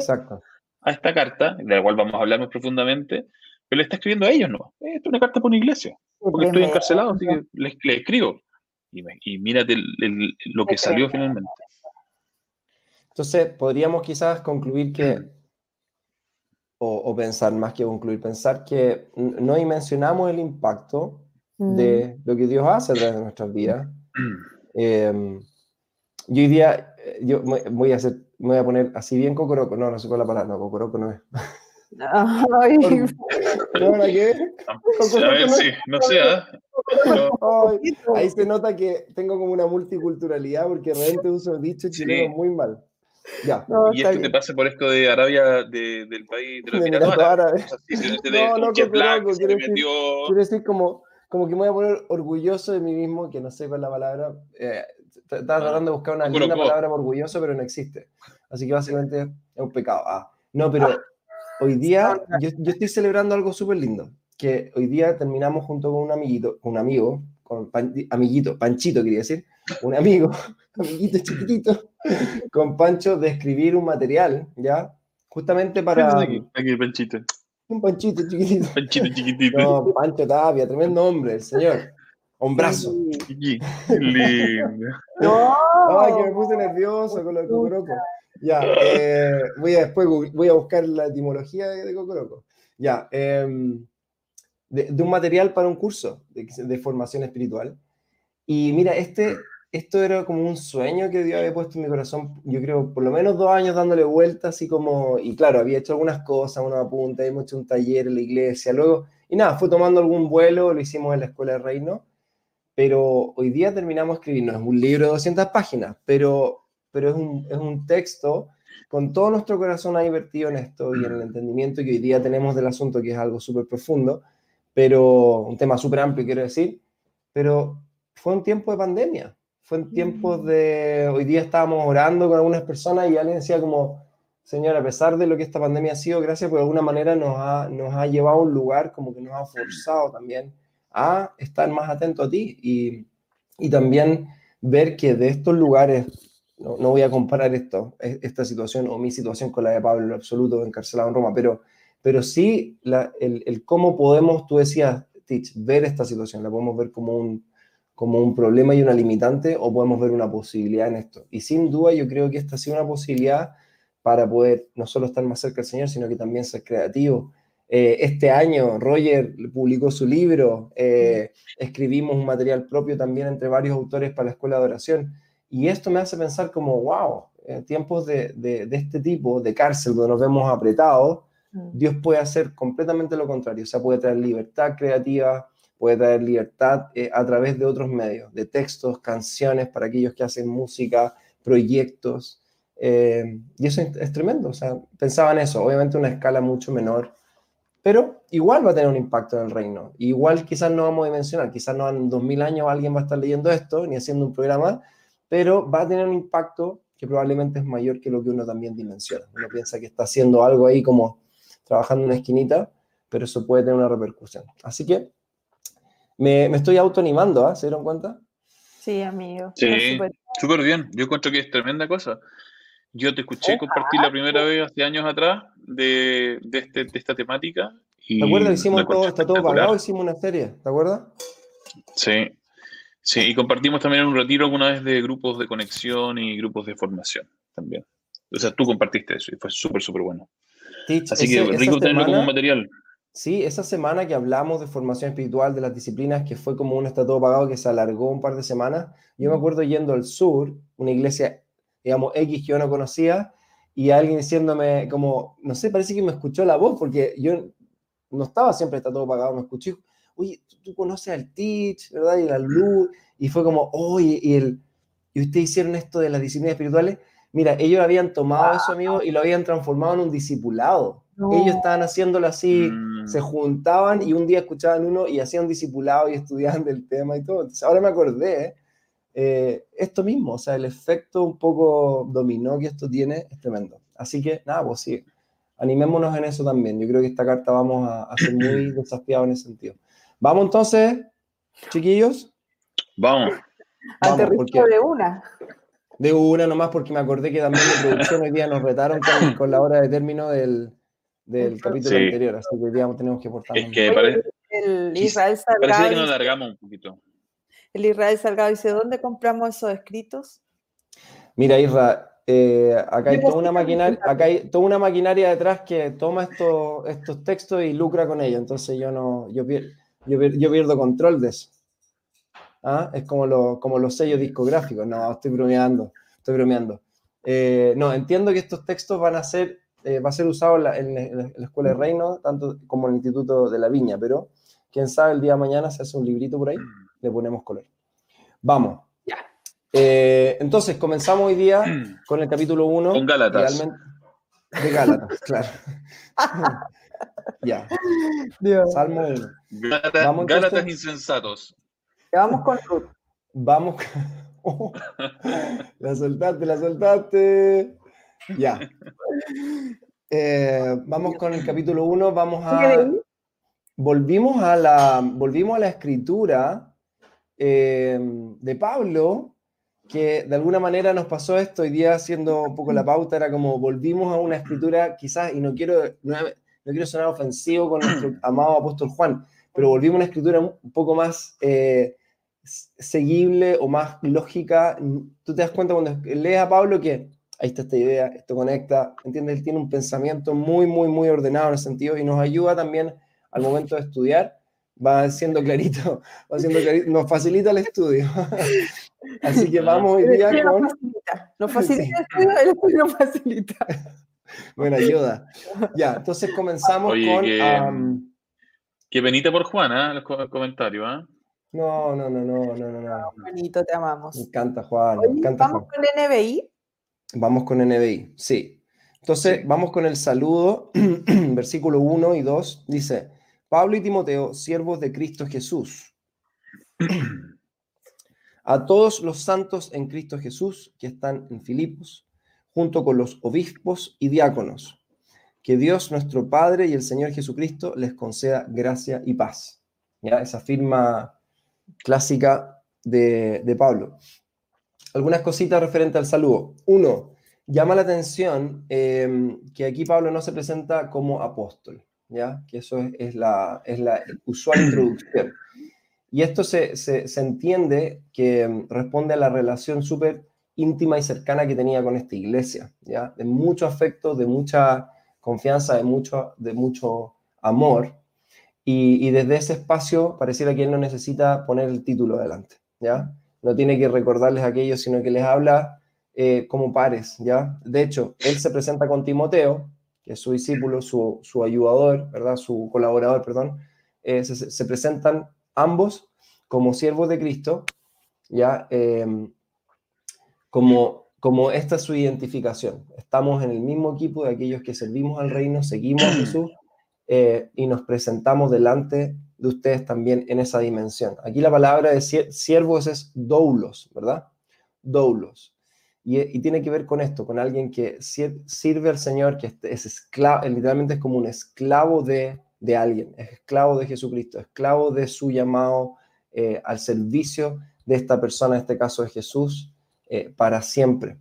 a esta carta, de la cual vamos a hablar más profundamente, pero le está escribiendo a ellos, ¿no? Esto es una carta por una iglesia porque estoy encarcelado, así que le, escribo. Y, mírate lo que salió finalmente. Entonces, podríamos quizás concluir que, o, pensar más que concluir, pensar que no dimensionamos el impacto de mm. lo que Dios hace a través de nuestras vidas. Em, yo hoy día, eh, yo voy a hacer, voy a poner así bien cocoroco, no, no sé cuál es la palabra, no, cocoroco no es. Ay. <laughs> ¿No, la que? A ver, sí, no sé. ¿eh? ahí se nota que tengo como una multiculturalidad porque realmente uso dicho chileno muy mal. Ya. y esto te pasa por esto de Arabia, de, del país de los Emiratos Árabes. no, no, quiero, decir, quiero decir como, como que me voy a poner orgulloso de mí mismo, que no sé cuál es la palabra. Eh, estaba tratando de buscar una linda palabra por orgulloso, pero no existe. Así que básicamente es un pecado. Ah, no, pero Hoy día yo, estoy celebrando algo súper lindo, que hoy día terminamos junto con un amiguito, un amigo, con amiguito, Panchito quería decir, un amigo, <laughs> amiguito chiquitito, con Pancho de escribir un material, ¿ya? Justamente para... <laughs> Aquí, aquí Panchito. Un Panchito chiquitito. Panchito chiquitito. No, Pancho Tapia, tremendo hombre, el señor. Hombrazo. Lindo. <laughs> No. Ay, que me puse nervioso con lo de ya, eh, voy a después voy a buscar la etimología de, de Cocoroco. Ya, em, de, un material para un curso de, formación espiritual. Y mira, este, esto era como un sueño que Dios había puesto en mi corazón, yo creo, por lo menos dos años dándole vueltas, así como, y claro, había hecho algunas cosas, unos apuntes, hemos hecho un taller en la iglesia, luego, y nada, fue tomando algún vuelo, lo hicimos en la Escuela de Reino, pero hoy día terminamos escribiendo, es un libro de 200 páginas, pero pero es un, es un texto con todo nuestro corazón ahí vertido en esto y en el entendimiento que hoy día tenemos del asunto, que es algo súper profundo, pero un tema súper amplio, quiero decir, pero fue un tiempo de pandemia, fue un tiempo mm. de, hoy día estábamos orando con algunas personas y alguien decía como, Señor, a pesar de lo que esta pandemia ha sido, gracias, por alguna manera nos ha, nos ha llevado a un lugar como que nos ha forzado también a estar más atento a ti y, y también ver que de estos lugares no, voy a comparar esto, esta situación o mi situación con la de Pablo en absoluto encarcelado en Roma, pero, pero sí el, cómo podemos, tú decías, Teach, ver esta situación, la podemos ver como un, como un problema y una limitante o podemos ver una posibilidad en esto. Y sin duda yo creo que esta ha sido una posibilidad para poder no solo estar más cerca del Señor, sino que también ser creativo. Eh, este año Roger publicó su libro, eh, escribimos un material propio también entre varios autores para la Escuela de Oración. Y esto me hace pensar como, wow, en tiempos de, de, este tipo, de cárcel, donde nos vemos apretados. Dios puede hacer completamente lo contrario. O sea, puede traer libertad creativa, puede traer libertad eh, a través de otros medios, de textos, canciones para aquellos que hacen música, proyectos. Eh, y eso es, tremendo. O sea, pensaba en eso, obviamente una escala mucho menor, pero igual va a tener un impacto en el reino. Igual quizás no vamos a dimensionar, quizás no en 2000 años alguien va a estar leyendo esto, ni haciendo un programa, pero va a tener un impacto que probablemente es mayor que lo que uno también dimensiona. Uno piensa que está haciendo algo ahí como trabajando en una esquinita, pero eso puede tener una repercusión. Así que me, me estoy autoanimando, ¿eh? ¿se dieron cuenta? Sí, amigo. Sí, súper bien. Yo encuentro que es tremenda cosa. Yo te escuché compartir la primera vez hace años atrás de, de, este, de esta temática. Y ¿Te acuerdas? Hicimos todo, está todo pagado, hicimos una serie, ¿te acuerdas? Sí, sí, y compartimos también un retiro alguna vez de grupos de conexión y grupos de formación también. O sea, tú compartiste eso y fue súper, súper bueno. Así que rico tenerlo como material. Sí, esa semana que hablamos de formación espiritual de las disciplinas, que fue como un estatuto pagado que se alargó un par de semanas, yo me acuerdo yendo al sur, una iglesia, digamos, X que yo no conocía, y alguien diciéndome como, no sé, parece que me escuchó la voz, porque yo no estaba siempre está todo pagado, me escuché, oye, tú, conoces al Teach, ¿verdad? Y la luz, y fue como, oye, y, el, y ustedes hicieron esto de las disciplinas espirituales, mira, ellos habían tomado eso, amigo, y lo habían transformado en un discipulado. Ellos estaban haciéndolo así, mm. se juntaban y un día escuchaban uno y hacían discipulado y estudiaban del tema y todo. Entonces, ahora me acordé, eh, esto mismo, o sea, el efecto un poco dominó que esto tiene es tremendo. Así que, nada, pues sí, animémonos en eso también. Yo creo que esta carta vamos a, ser muy <clears throat> desafiados en ese sentido. Vamos entonces, chiquillos. Vamos. Vamos porque, de una. De una nomás, porque me acordé que también de producción hoy día nos retaron <clears throat> con, la hora de término del, del capítulo anterior, así que hoy día tenemos que portarnos. Es que parece, el Israel Salgado, parece que nos alargamos un poquito. El Israel Salgado dice, ¿dónde compramos esos escritos? Mira, Israel, eh, acá, hay toda una maquinaria, acá hay toda una maquinaria detrás que toma estos, estos textos y lucra con ellos. Entonces yo no, yo, yo, yo pierdo control de eso. ¿Ah? Es como, lo, como los sellos discográficos. No, estoy bromeando, estoy bromeando. Eh, no, entiendo que estos textos van a ser, eh, va a ser usado en la, en la, Escuela de Reino, tanto como en el Instituto de la Viña, pero quién sabe, el día de mañana se hace un librito por ahí, le ponemos color. Vamos. Eh, entonces, comenzamos hoy día <clears throat> con el capítulo 1. Con Gálatas. De Gálatas, <laughs> claro. ya. Salmo 1. Gálatas, insensatos. Vamos con Ruth. Vamos. Oh, <laughs> la soltaste, la soltaste. Ya. Eh, vamos con el capítulo 1. Vamos a. Volvimos a la, volvimos a la escritura eh, de Pablo que de alguna manera nos pasó esto hoy día haciendo un poco la pauta, era como volvimos a una escritura quizás, y no quiero, no, quiero sonar ofensivo con nuestro <clears throat> amado apóstol Juan, pero volvimos a una escritura un poco más eh, seguible o más lógica. Tú te das cuenta cuando lees a Pablo que ahí está esta idea, esto conecta, ¿entiendes? Él tiene un pensamiento muy, muy, muy ordenado en ese sentido y nos ayuda también al momento de estudiar va siendo clarito, <laughs> va siendo clarito, nos facilita el estudio. <laughs> Así que vamos hoy día con... Nos facilita, nos <laughs> facilita el estudio, nos facilita. Buena ayuda. Ya, entonces comenzamos con... Um... Que benita por Juana, ¿eh? los comentarios, ¿ah? No, no, no, no, no, no. Juanito, te amamos. Me encanta Juan, me encanta ¿Vamos con NBI? Vamos con NBI, sí. Entonces, vamos con el saludo, <clears throat> versículo 1 y 2, dice... Pablo y Timoteo, siervos de Cristo Jesús. A todos los santos en Cristo Jesús que están en Filipos, junto con los obispos y diáconos. Que Dios nuestro Padre y el Señor Jesucristo les conceda gracia y paz. ¿Ya? Esa firma clásica de, Pablo. Algunas cositas referentes al saludo. Uno, llama la atención eh, que aquí Pablo no se presenta como apóstol. Que eso es, la, es la usual <clears throat> introducción. Y esto se, se, entiende que mm, responde a la relación súper íntima y cercana que tenía con esta iglesia, ¿ya? De mucho afecto, de mucha confianza, de mucho, de mucho amor. Y, y, desde ese espacio pareciera que él no necesita poner el título adelante, ¿ya? No tiene que recordarles aquello, sino que les habla eh, como pares, ¿ya? De hecho, él se presenta con Timoteo, que es su discípulo, su, su ayudador, ¿verdad? Su colaborador, perdón, eh, se, presentan ambos como siervos de Cristo, ¿ya? Em, como, como esta es su identificación. Estamos en el mismo equipo de aquellos que servimos al reino, seguimos a Jesús eh, y nos presentamos delante de ustedes también en esa dimensión. Aquí la palabra de siervos es doulos, ¿verdad? Doulos. Y, tiene que ver con esto, con alguien que sirve al Señor, que es esclavo, literalmente es como un esclavo de, de alguien, es esclavo de Jesucristo, esclavo de su llamado eh, al servicio de esta persona, en este caso de Jesús, eh, para siempre.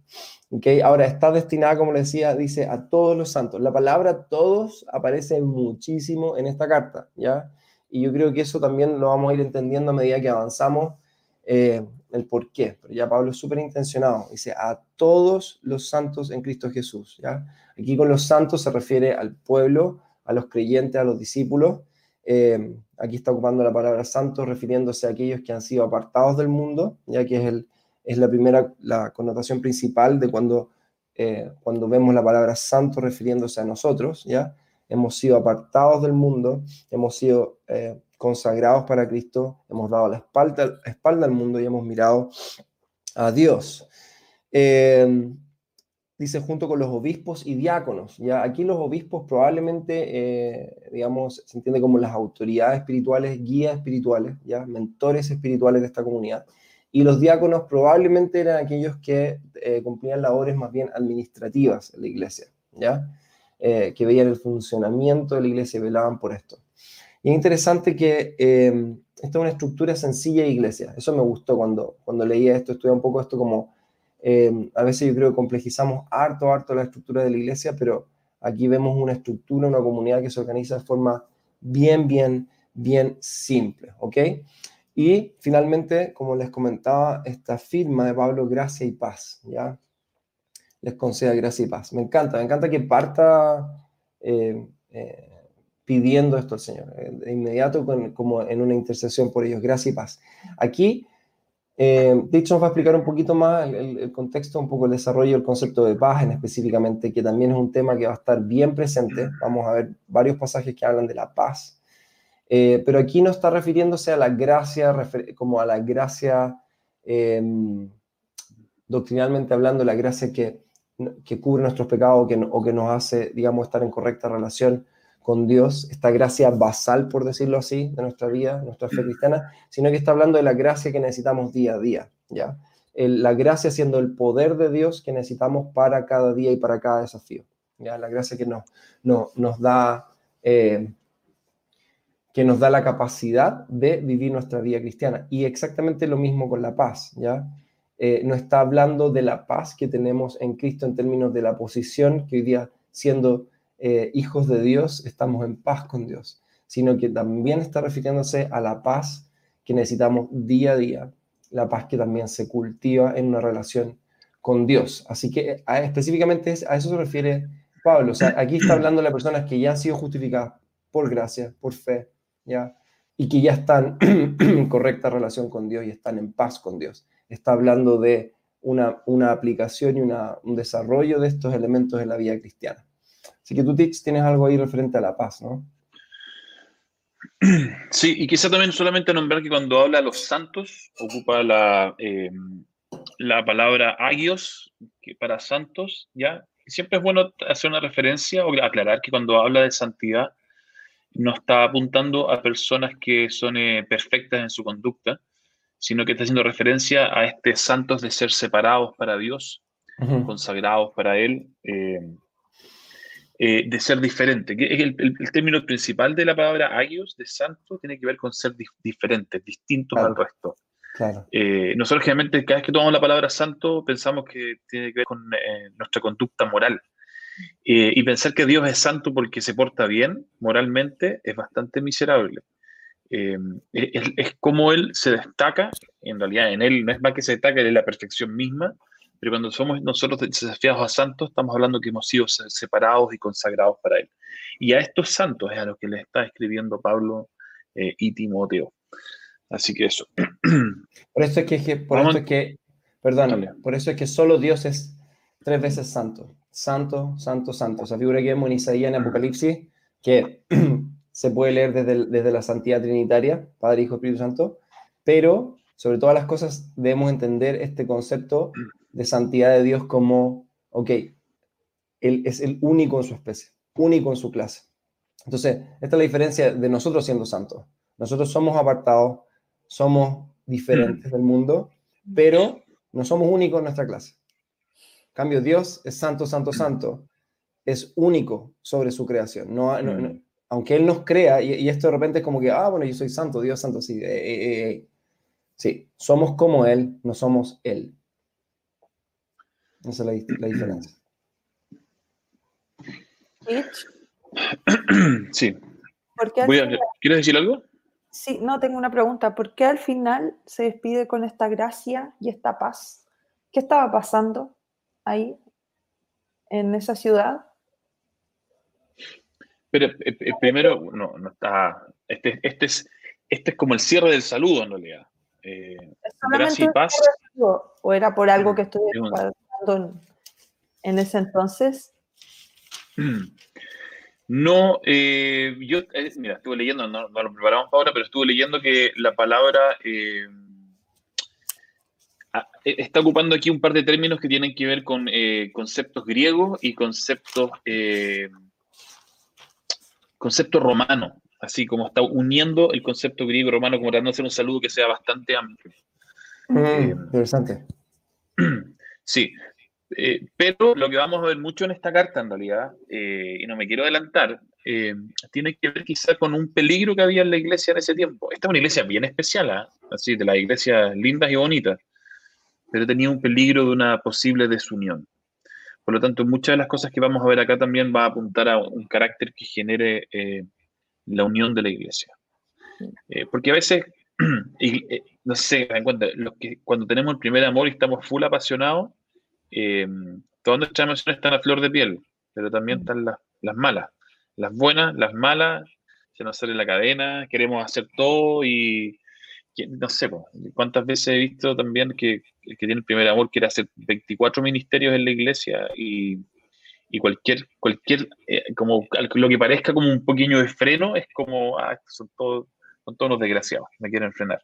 ¿Okay? Ahora está destinada, como le decía, dice a todos los santos. La palabra todos aparece muchísimo en esta carta, ¿ya? Y yo creo que eso también lo vamos a ir entendiendo a medida que avanzamos eh, el por qué. Pero ya Pablo es súper intencionado. Dice a todos los santos en Cristo Jesús, ¿ya? Aquí con los santos se refiere al pueblo, a los creyentes, a los discípulos. Eh, aquí está ocupando la palabra santos refiriéndose a aquellos que han sido apartados del mundo, ya que es el es la primera, la connotación principal de cuando, eh, cuando vemos la palabra santo refiriéndose a nosotros, ¿ya? Hemos sido apartados del mundo, hemos sido eh, consagrados para Cristo, hemos dado la espalda, al mundo y hemos mirado a Dios. Eh, dice junto con los obispos y diáconos. ¿ya? Aquí los obispos probablemente, digamos, se entiende como las autoridades espirituales, guías espirituales, ¿ya? mentores espirituales de esta comunidad y los diáconos probablemente eran aquellos que eh, cumplían labores más bien administrativas en la iglesia, ¿ya? Eh, que veían el funcionamiento de la iglesia y velaban por esto. Y es interesante que em, esta es una estructura sencilla de iglesia. Eso me gustó cuando, cuando leía esto, estudié un poco esto como, em, a veces yo creo que complejizamos harto, harto la estructura de la iglesia, pero aquí vemos una estructura, una comunidad que se organiza de forma bien, bien, bien simple, ¿ok? Y finalmente, como les comentaba, esta firma de Pablo, gracia y paz, ¿ya? Les conceda gracia y paz. Me encanta, me encanta que parta eh, eh, pidiendo esto al Señor, eh, de inmediato como en una intercesión por ellos, gracia y paz. Aquí, de hecho, nos va a explicar un poquito más el, contexto, un poco el desarrollo del concepto de paz en específicamente, que también es un tema que va a estar bien presente. Vamos a ver varios pasajes que hablan de la paz eh, pero aquí no está refiriéndose a la gracia, como a la gracia, em, doctrinalmente hablando, la gracia que, que cubre nuestros pecados que, o que nos hace, digamos, estar en correcta relación con Dios, esta gracia basal, por decirlo así, de nuestra vida, nuestra fe cristiana, sino que está hablando de la gracia que necesitamos día a día, ¿ya? la gracia siendo el poder de Dios que necesitamos para cada día y para cada desafío, ¿ya? La gracia que nos, no, nos da eh, que nos da la capacidad de vivir nuestra vida cristiana. Y exactamente lo mismo con la paz, ¿ya? Eh, no está hablando de la paz que tenemos en Cristo en términos de la posición que hoy día, siendo eh, hijos de Dios, estamos en paz con Dios, sino que también está refiriéndose a la paz que necesitamos día a día, la paz que también se cultiva en una relación con Dios. Así que específicamente a eso se refiere Pablo. O sea, aquí está hablando de las personas que ya han sido justificadas por gracia, por fe, ¿ya? Y que ya están en <clears throat> correcta relación con Dios y están en paz con Dios. Está hablando de una, aplicación y un desarrollo de estos elementos en la vida cristiana. Así que tú, Tix, tienes algo ahí referente a la paz, ¿no? <clears throat> Sí, y quizá también solamente nombrar que cuando habla de los santos, ocupa la, eh, la palabra agios que para santos, ¿ya? Siempre es bueno hacer una referencia o aclarar que cuando habla de santidad, no está apuntando a personas que son eh, perfectas en su conducta, sino que está haciendo referencia a este santos de ser separados para Dios, consagrados para Él, eh, eh, de ser diferente. Que el, el, término principal de la palabra agios, de santo, tiene que ver con ser diferentes, distintos al resto. nosotros generalmente cada vez que tomamos la palabra santo pensamos que tiene que ver con nuestra conducta moral, eh, y pensar que Dios es santo porque se porta bien moralmente es bastante miserable. Eh, es, como Él se destaca, en realidad en Él no es más que se destaca, Él es la perfección misma, pero cuando somos nosotros desafiados a santos, estamos hablando que hemos sido separados y consagrados para Él. Y a estos santos es a los que le está escribiendo Pablo eh, y Timoteo. Así que eso. <clears throat> Por eso es que, por eso es que perdóname, por eso es que solo Dios es tres veces santo santo, santo, santo. Esa figura que vemos en Isaías en Apocalipsis, que <clears throat> se puede leer desde, desde la santidad trinitaria, Padre, Hijo, Espíritu Santo, pero sobre todas las cosas debemos entender este concepto <clears throat> de santidad de Dios como, ok, Él es el único en su especie, único en su clase. Entonces, esta es la diferencia de nosotros siendo santos. Nosotros somos apartados, somos diferentes del mundo, pero no somos únicos en nuestra clase cambio, Dios es santo, santo, santo. Es único sobre su creación. No, mm. aunque Él nos crea, y, esto de repente es como que, ah, bueno, yo soy santo, Dios santo, sí. Eh, eh, eh, Sí, somos como Él, no somos Él. Esa es la, diferencia. <clears throat> Sí. ¿Quieres decir algo? Sí, no, tengo una pregunta. ¿Por qué al final se despide con esta gracia y esta paz? ¿Qué estaba pasando ahí, en esa ciudad? Pero eh, eh, primero, no, no está. Este, este, es, este es como el cierre del saludo en realidad. Eh, gracia y paz. ¿O era por algo que estuve pasando en, ese entonces? <clears throat> No, yo, mira, estuve leyendo, no, lo preparamos para ahora, pero estuve leyendo que la palabra está ocupando aquí un par de términos que tienen que ver con conceptos griegos y conceptos concepto romano, así como está uniendo el concepto griego romano, como tratando de hacer un saludo que sea bastante amplio. Mm, eh, interesante. <clears throat> Sí, eh, pero lo que vamos a ver mucho en esta carta, en realidad, eh, y no me quiero adelantar, tiene que ver quizá con un peligro que había en la iglesia en ese tiempo. Esta es una iglesia bien especial, ¿ah? así, de las iglesias lindas y bonitas, pero tenía un peligro de una posible desunión. Por lo tanto, muchas de las cosas que vamos a ver acá también va a apuntar a un carácter que genere eh, la unión de la iglesia. Eh, porque a veces, <clears throat> eh, no sé, en cuenta, que, cuando tenemos el primer amor y estamos full apasionados, todas nuestras emociones están a flor de piel, pero también están las, las malas. Las buenas, las malas, se nos sale la cadena, queremos hacer todo y, no sé, cuántas veces he visto también que el que tiene el primer amor quiere hacer 24 ministerios en la iglesia y, cualquier, cualquier eh, como lo que parezca como un pequeño de freno es como, ah, son todos, son todos unos desgraciados, me quieren frenar.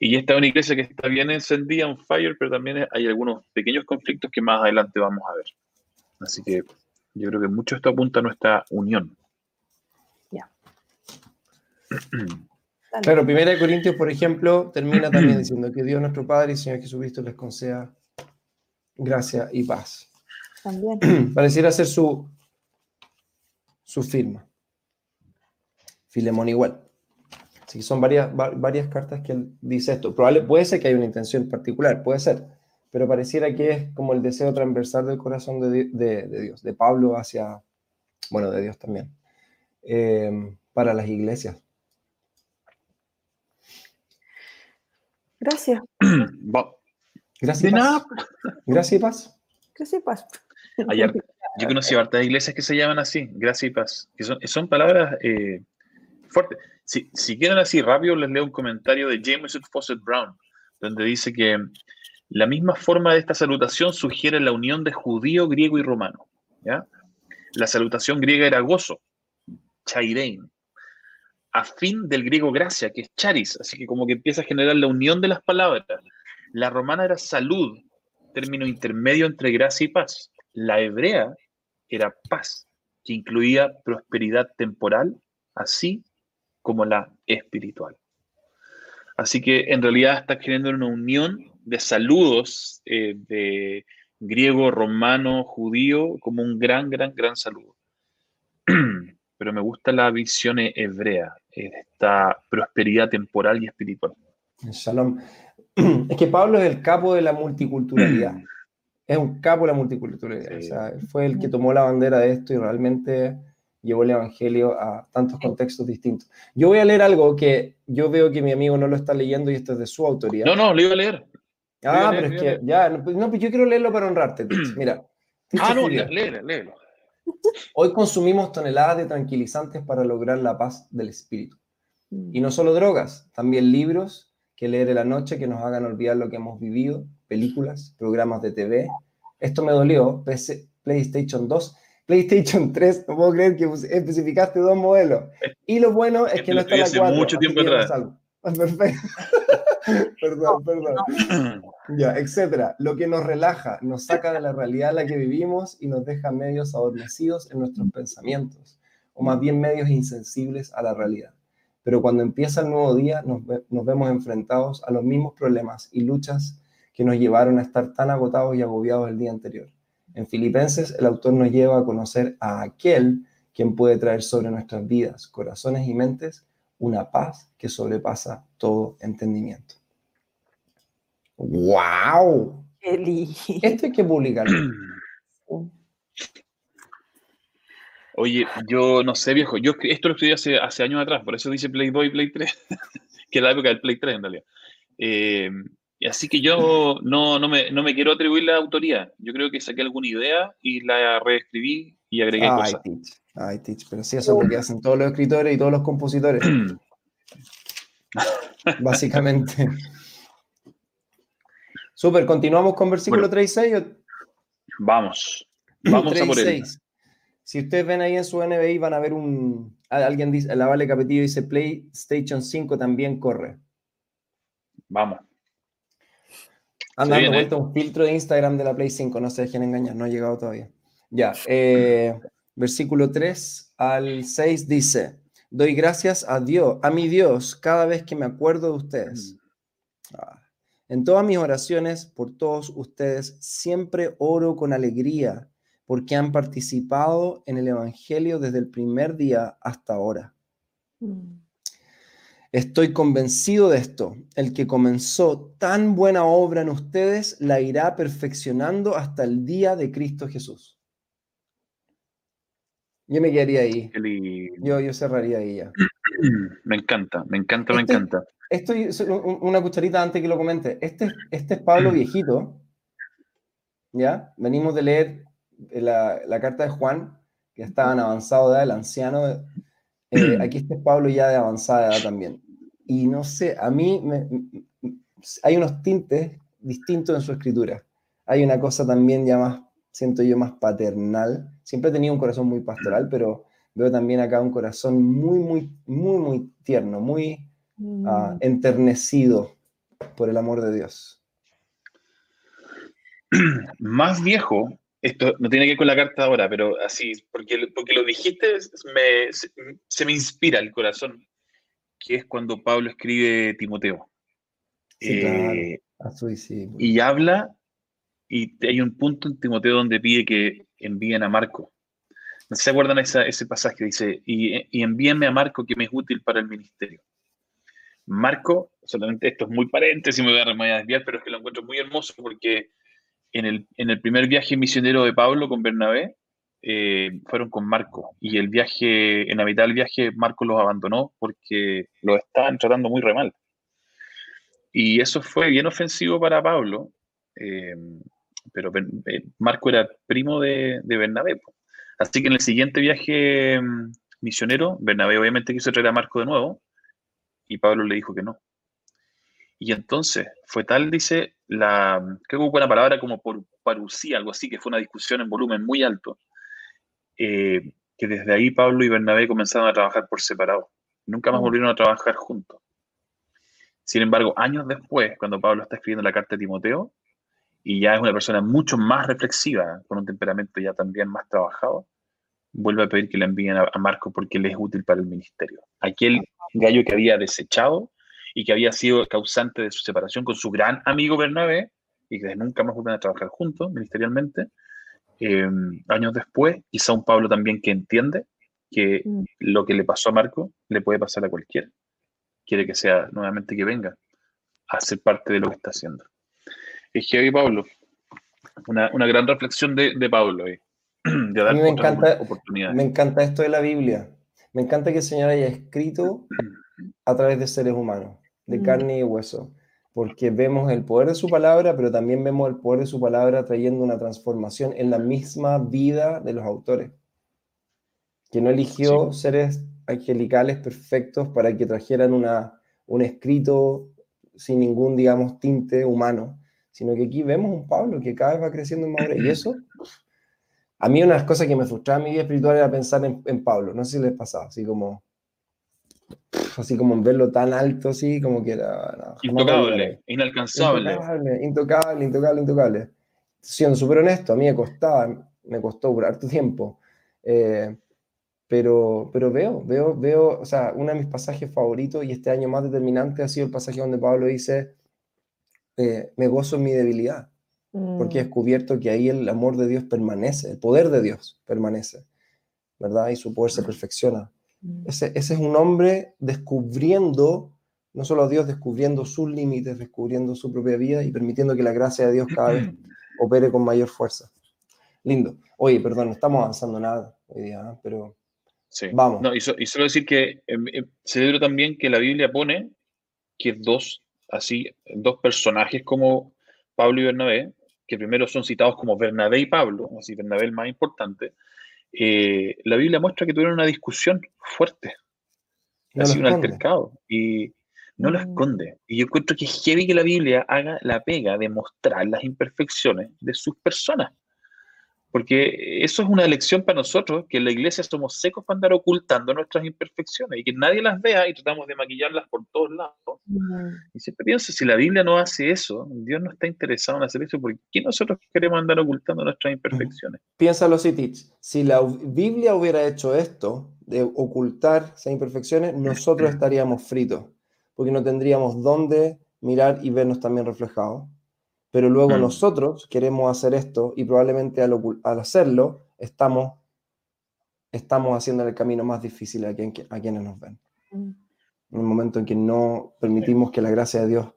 Y esta es una iglesia que está bien encendida, un fire, pero también hay algunos pequeños conflictos que más adelante vamos a ver. Así que yo creo que mucho esto apunta a nuestra unión. Ya. <clears throat> Claro, Primera de Corintios, por ejemplo, termina también <clears throat> diciendo que Dios nuestro Padre y Señor Jesucristo les conceda gracia y paz. También. <clears throat> Pareciera ser su, su firma. Filemón igual. Así que son varias, varias cartas que él dice esto. Probable, puede ser que haya una intención particular, puede ser, pero pareciera que es como el deseo transversal del corazón de, Dios, de Pablo hacia, bueno, de Dios también, eh, para las iglesias. Gracias. <clears throat> Gracias. Paz. Gracias y paz. Gracias y paz. yo conocí hartas iglesias que se llaman así, gracias y paz, que son, palabras eh, Si, si quieren así rápido, les leo un comentario de James Fawcett Brown, donde dice que la misma forma de esta salutación sugiere la unión de judío, griego y romano. La salutación griega era gozo, chairein, a fin del griego gracia, que es charis, así que como que empieza a generar la unión de las palabras. La romana era salud, término intermedio entre gracia y paz. La hebrea era paz, que incluía prosperidad temporal, así como la espiritual. Así que en realidad está creando una unión de saludos eh, de griego, romano, judío, como un gran, gran, gran saludo. <clears throat> pero me gusta la visión hebrea, esta prosperidad temporal y espiritual. Shalom. <clears throat> Es que Pablo es el capo de la multiculturalidad. <clears throat> es un capo de la multiculturalidad. O sea, fue el que tomó la bandera de esto y realmente llevó el evangelio a tantos contextos distintos. Yo voy a leer algo que yo veo que mi amigo no lo está leyendo y esto es de su autoría. No, no, lo iba a leer. Ah, pero es que ya, no, pues yo quiero leerlo para honrarte. <clears throat> Mira. Ah, no, léelo, léelo. Hoy consumimos toneladas de tranquilizantes para lograr la paz del espíritu. Mm. Y no solo drogas, también libros que leer en la noche que nos hagan olvidar lo que hemos vivido, películas, programas de TV. Esto me dolió, PlayStation 2, PlayStation <laughs> 3, no puedo creer que especificaste dos modelos. Y lo bueno es que no está la 4. mucho tiempo atrás. <laughs> Perfecto. <laughs> perdón, perdón. <clears throat> Ya, etcétera. Lo que nos relaja, nos saca de la realidad en la que vivimos y nos deja medios adormecidos en nuestros pensamientos, o más bien medios insensibles a la realidad. Pero cuando empieza el nuevo día, nos, nos vemos enfrentados a los mismos problemas y luchas que nos llevaron a estar tan agotados y agobiados el día anterior. En Filipenses, el autor nos lleva a conocer a aquel quien puede traer sobre nuestras vidas, corazones y mentes una paz que sobrepasa todo entendimiento. ¡Wow! Qué lindo. Esto hay que publicarlo. <clears throat> Oye, yo no sé, viejo. Yo esto lo escribí hace, hace años atrás, por eso dice Play 2 y Play 3, <laughs> que es la época del Play 3 en realidad. Eh, así que yo no, no, me, no me quiero atribuir la autoría. Yo creo que saqué alguna idea y la reescribí y agregué cosas. Teach. Ay, Teach. Pero sí, eso es lo que hacen todos los escritores y todos los compositores, <clears throat> básicamente. Súper, continuamos con versículo Bueno. 3 y 6. Vamos, vamos a 3 y por él. 6. Si ustedes ven ahí en su NBI, van a ver un. Alguien dice, la Vale Capetillo dice PlayStation 5 también corre. Vamos. Anda dando vuelta un filtro de Instagram de la Play 5, no se dejen engañar, no ha llegado todavía. Ya, eh, versículo 3 al 6 dice, doy gracias a Dios, a mi Dios, cada vez que me acuerdo de ustedes. Ah. En todas mis oraciones por todos ustedes, siempre oro con alegría porque han participado en el Evangelio desde el primer día hasta ahora. Mm. Estoy convencido de esto. El que comenzó tan buena obra en ustedes la irá perfeccionando hasta el día de Cristo Jesús. Yo me quedaría ahí. Yo, yo cerraría ahí ya. <clears throat> Me encanta, me encanta, me Este- encanta. Esto, es un- una cucharita antes que lo comente. Este, este es Pablo <clears throat> viejito. ¿Ya? Venimos de leer la, la carta de Juan, que estaba en avanzado de edad, el anciano. Eh, <clears throat> aquí este es Pablo ya de avanzada edad también. Y no sé, a mí me- hay unos tintes distintos en su escritura. Hay una cosa también ya más, siento yo, más paternal. Siempre he tenido un corazón muy pastoral, pero veo también acá un corazón muy, muy, muy, muy tierno, muy ah, Mm. enternecido por el amor de Dios. <clears throat> Más viejo, esto no tiene que ver con la carta ahora, pero así, porque, porque lo dijiste, me- se, se me inspira el corazón, que es cuando Pablo escribe Timoteo. Sí. Eh, discípulo. y habla, y hay un punto en Timoteo donde pide que envíen a Marco. ¿No se acuerdan esa- ese pasaje dice, y, y envíenme a Marco que me es útil para el ministerio? Marco, solamente esto es muy paréntesis, me voy a, me voy a desviar, pero es que lo encuentro muy hermoso porque en el, primer viaje misionero de Pablo con Bernabé, eh, fueron con Marco. Y el viaje, en la mitad del viaje, Marco los abandonó porque los estaban tratando muy re mal. Y eso fue bien ofensivo para Pablo, eh, pero eh, Marco era primo de, de Bernabé. Así que en el siguiente viaje mm, misionero, Bernabé obviamente quiso traer a Marco de nuevo, y Pablo le dijo que no. Y entonces fue tal, dice, la, creo que fue una palabra como por parucía, algo así, que fue una discusión en volumen muy alto, eh, que desde ahí Pablo y Bernabé comenzaron a trabajar por separado. Nunca más Mm. volvieron a trabajar juntos. Sin embargo, años después, cuando Pablo está escribiendo la carta de Timoteo, y ya es una persona mucho más reflexiva, con un temperamento ya también más trabajado, vuelve a pedir que le envíen a, a Marco porque le es útil para el ministerio. Aquel gallo que había desechado y que había sido causante de su separación con su gran amigo Bernabé, y que nunca más vuelven a trabajar juntos ministerialmente, eh, años después, quizá un Pablo también que entiende que Mm. lo que le pasó a Marco le puede pasar a cualquiera. Quiere que sea nuevamente que venga a ser parte de lo que está haciendo. Es heavy, Pablo. Una, una gran reflexión de, de Pablo, <clears throat> de dar A mí me encanta-. Me encanta esto de la Biblia. Me encanta que el Señor haya escrito <clears throat> a través de seres humanos, de Mm. carne y hueso, porque vemos el poder de su palabra, pero también vemos el poder de su palabra trayendo una transformación en la misma vida de los autores, que no eligió seres angelicales perfectos para que trajeran una, un escrito sin ningún, digamos, tinte humano, sino que aquí vemos un Pablo que cada vez va creciendo en madurez. Y eso, a mí una de las cosas que me frustraba en mi vida espiritual era pensar en, en Pablo, no sé si les pasaba, así como así como en verlo tan alto, así como que era... no. Intocable, inalcanzable. Intocable, intocable, intocable, intocable. Siendo súper honesto, a mí me costaba, me costó por harto tiempo. Eh, pero, pero veo, veo, veo, o sea, uno de mis pasajes favoritos y este año más determinante ha sido el pasaje donde Pablo dice, eh, me gozo en mi debilidad, porque he Mm. descubierto que ahí el amor de Dios permanece, el poder de Dios permanece, ¿verdad? Y su poder se perfecciona. Mm. Ese, ese es un hombre descubriendo no solo a Dios descubriendo sus límites, descubriendo su propia vida y permitiendo que la gracia de Dios cada vez <clears throat> opere con mayor fuerza. Lindo. Oye, perdón, no estamos avanzando nada hoy día, ¿eh? pero vamos. No, y, solo decir que eh, celebro también que la Biblia pone que dos, así, dos personajes como Pablo y Bernabé, que primero son citados como Bernabé y Pablo, así Bernabé el más importante, eh, la Biblia muestra que tuvieron una discusión fuerte, así un altercado, y no lo mm. esconde. Y yo encuentro que es heavy que la Biblia haga la pega de mostrar las imperfecciones de sus personas. Porque eso es una lección para nosotros, que en la iglesia somos secos para andar ocultando nuestras imperfecciones y que nadie las vea y tratamos de maquillarlas por todos lados. Y siempre pienso, si la Biblia no hace eso, Dios no está interesado en hacer eso, ¿por qué nosotros queremos andar ocultando nuestras imperfecciones? Piénsalo así, Tich. Si la Biblia hubiera hecho esto, de ocultar esas imperfecciones, nosotros <clears throat> estaríamos fritos, porque no tendríamos dónde mirar y vernos también reflejados pero luego mm. nosotros queremos hacer esto y probablemente al, hacerlo estamos, estamos haciendo el camino más difícil a, a quienes nos ven. Mm. En el momento en que no permitimos que la gracia de Dios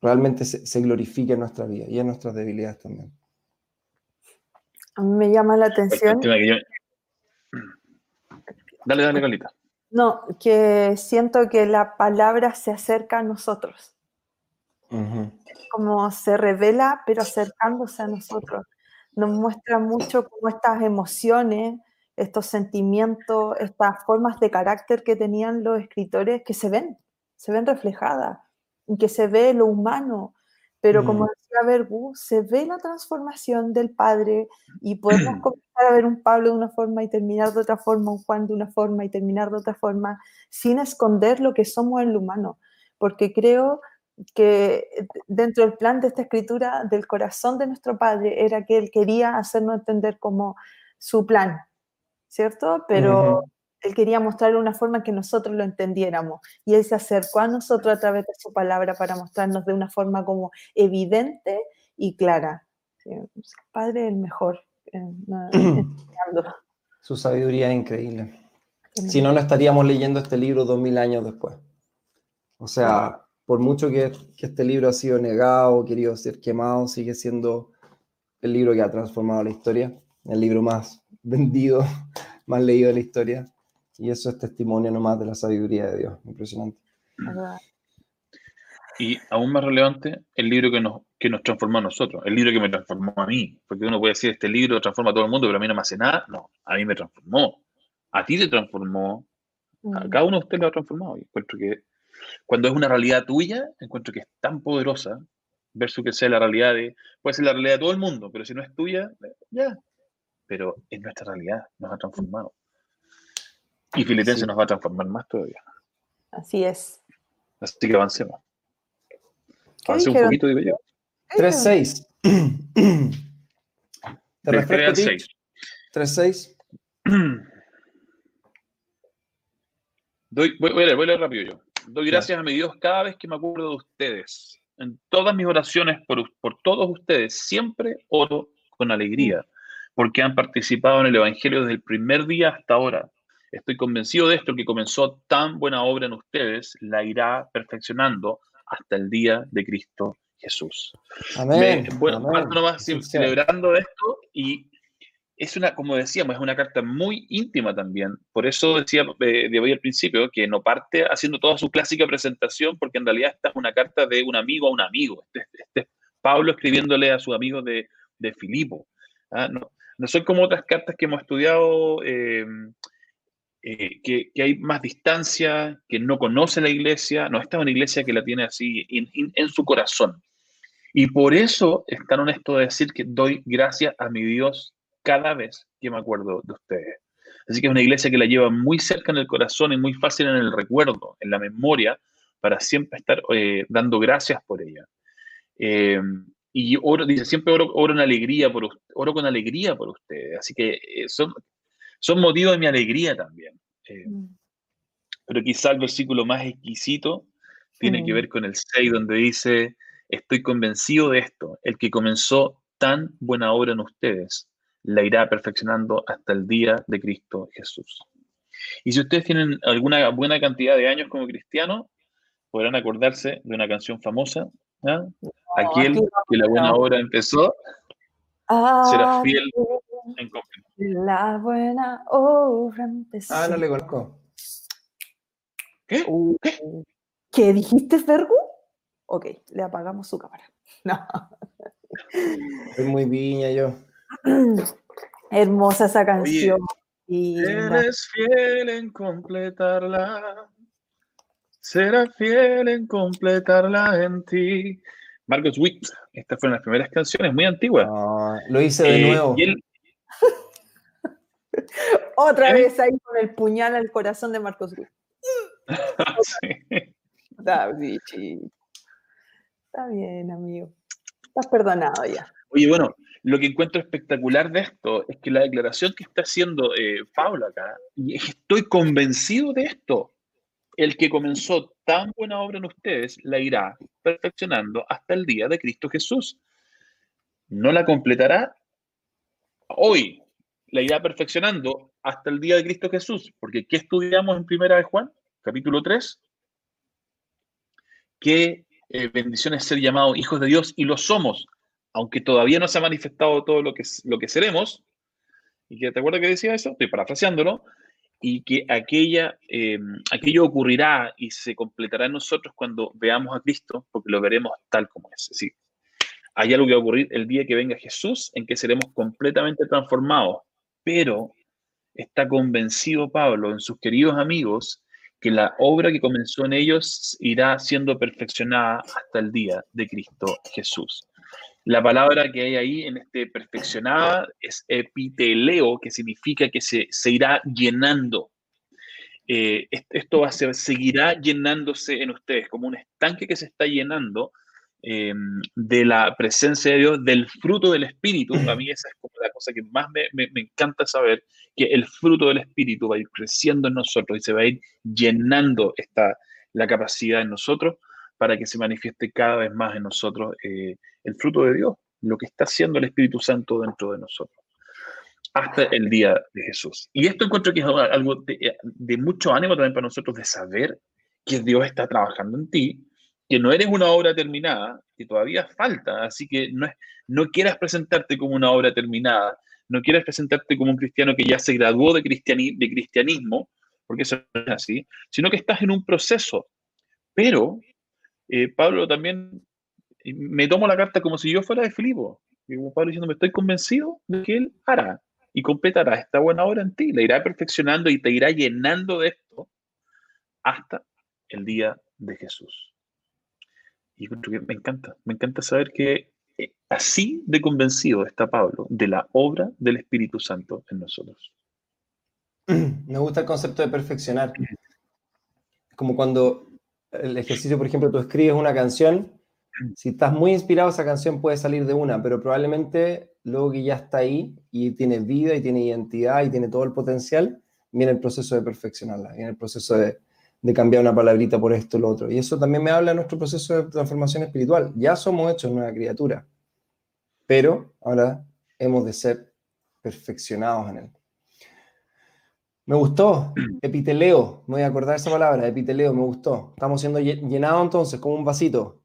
realmente se, glorifique en nuestra vida y en nuestras debilidades también. A mí me llama la atención. Dale, dale, Carlita. No, que siento que la palabra se acerca a nosotros como se revela, pero acercándose a nosotros. Nos muestra mucho cómo estas emociones, estos sentimientos, estas formas de carácter que tenían los escritores, que se ven, se ven reflejadas, y que se ve lo humano, pero como mm. decía Bergu, se ve la transformación del Padre y podemos <clears throat> comenzar a ver un Pablo de una forma y terminar de otra forma, un Juan de una forma y terminar de otra forma, sin esconder lo que somos en lo humano, porque creo que dentro del plan de esta escritura del corazón de nuestro Padre era que Él quería hacernos entender como su plan, ¿cierto? Pero Él quería mostrar una forma que nosotros lo entendiéramos y Él se acercó a nosotros a través de su palabra para mostrarnos de una forma como evidente y clara. Padre es el mejor. Eh, <clears throat> su sabiduría es increíble. Si no, no estaríamos leyendo este libro dos mil años después. O sea, por mucho que, este libro ha sido negado, querido ser quemado, sigue siendo el libro que ha transformado la historia, el libro más <laughs> vendido, más leído de la historia. Y eso es testimonio nomás de la sabiduría de Dios. Impresionante. Y aún más relevante, el libro que nos, que nos transformó a nosotros, el libro que me transformó a mí. Porque uno puede decir, este libro transforma a todo el mundo, pero a mí no me hace nada. No, a mí me transformó. A ti te transformó. A mm. cada uno de ustedes lo ha transformado. Y encuentro que cuando es una realidad tuya, encuentro que es tan poderosa versus que sea la realidad de, puede ser la realidad de todo el mundo, pero si no es tuya, ya. Pero es nuestra realidad, nos ha transformado. Y Filipenses nos va a transformar más todavía. Así es. Así que avancemos. Avance un poquito, digo yo. 3-6. <clears throat> Te refresco, 3-6. <clears throat> voy, voy, a leer, voy a leer rápido yo. Doy gracias a mi Dios cada vez que me acuerdo de ustedes. En todas mis oraciones por, por todos ustedes, siempre oro con alegría, porque han participado en el Evangelio desde el primer día hasta ahora. Estoy convencido de esto, que comenzó tan buena obra en ustedes, la irá perfeccionando hasta el día de Cristo Jesús. Amén. bueno, nomás celebrando esto y es una, como decíamos, es una carta muy íntima también. Por eso decía eh, de hoy al principio que no parte haciendo toda su clásica presentación, porque en realidad esta es una carta de un amigo a un amigo. Este, este es Pablo escribiéndole a su amigo de, de Filipo. ¿ah? No, no, son como otras cartas que hemos estudiado, em, eh, que, que, hay más distancia, que no conoce la iglesia. No, esta es una iglesia que la tiene así en, en su corazón. Y por eso es tan honesto de decir que doy gracias a mi Dios cada vez que me acuerdo de ustedes. Así que es una iglesia que la lleva muy cerca en el corazón y muy fácil en el recuerdo, en la memoria, para siempre estar eh, dando gracias por ella. Eh, y oro, dice, siempre oro, oro, en alegría por, oro con alegría por ustedes. Así que eh, son, son motivos de mi alegría también. Mm. Pero quizá el versículo más exquisito tiene que ver con el 6, donde dice, estoy convencido de esto, el que comenzó tan buena obra en ustedes, la irá perfeccionando hasta el día de Cristo Jesús. Y si ustedes tienen alguna buena cantidad de años como cristianos, podrán acordarse de una canción famosa. ¿ah? Aquel que la buena obra empezó será fiel en La buena obra empezó. Ah, no le conozco. ¿Qué? Uh, ¿Qué? dijiste, Fergu? Ok, le apagamos su cámara. <laughs> No. Soy muy viña yo. <clears throat> Hermosa esa canción. eres fiel en completarla. Será fiel en completarla en ti. Marcos Witt, estas fueron las primeras canciones, muy antiguas. Ah, lo hice de eh, nuevo. <laughs> Otra ¿Eh? vez ahí con el puñal al corazón de Marcos Witt. <laughs> David, Está bien, amigo. Estás perdonado ya. Oye, bueno, lo que encuentro espectacular de esto es que la declaración que está haciendo eh, acá, y estoy convencido de esto, el que comenzó tan buena obra en ustedes la irá perfeccionando hasta el día de Cristo Jesús. No la completará hoy, la irá perfeccionando hasta el día de Cristo Jesús, porque ¿qué estudiamos en Primera de Juan, capítulo 3? Que eh, bendiciones ser llamados hijos de Dios y lo somos, aunque todavía no se ha manifestado todo lo que, lo que seremos. ¿Y que te acuerdas que decía eso? Estoy parafraseándolo y que aquella, eh, aquello ocurrirá y se completará en nosotros cuando veamos a Cristo, porque lo veremos tal como es. Es hay algo que va a ocurrir el día que venga Jesús en que seremos completamente transformados, pero está convencido Pablo en sus queridos amigos que la obra que comenzó en ellos irá siendo perfeccionada hasta el día de Cristo Jesús. La palabra que hay ahí en este perfeccionada es epiteleo, que significa que se, irá llenando. Eh, esto va a ser, seguirá llenándose en ustedes como un estanque que se está llenando em, de la presencia de Dios, del fruto del Espíritu. A mí esa es como la cosa que más me, me, encanta saber, que el fruto del Espíritu va a ir creciendo en nosotros y se va a ir llenando esta, la capacidad en nosotros para que se manifieste cada vez más en nosotros eh, el fruto de Dios, lo que está haciendo el Espíritu Santo dentro de nosotros, hasta el día de Jesús. Y esto encuentro que es algo de, mucho ánimo también para nosotros de saber que Dios está trabajando en ti, que no eres una obra terminada, que todavía falta, así que no, no quieras presentarte como una obra terminada, no quieras presentarte como un cristiano que ya se graduó de, de cristianismo, porque eso no es así, sino que estás en un proceso, pero eh, Pablo también me tomo la carta como si yo fuera de Filipo. Y Pablo diciendo, me estoy convencido de que él hará y completará esta buena obra en ti, la irá perfeccionando y te irá llenando de esto hasta el día de Jesús. Y me encanta, me encanta saber que eh, así de convencido está Pablo de la obra del Espíritu Santo en nosotros. <clears throat> Me gusta el concepto de perfeccionar. Como cuando el ejercicio, por ejemplo, tú escribes una canción, si estás muy inspirado, esa canción puede salir de una, pero probablemente luego que ya está ahí y tiene vida y tiene identidad y tiene todo el potencial, viene el proceso de perfeccionarla, viene el proceso de, cambiar una palabrita por esto o lo otro. Y eso también me habla de nuestro proceso de transformación espiritual. Ya somos hechos nueva criatura, pero ahora hemos de ser perfeccionados en él. Me gustó, <clears throat> epiteleo, me voy a acordar esa palabra, epiteleo, me gustó. Estamos siendo llenados entonces, como un vasito.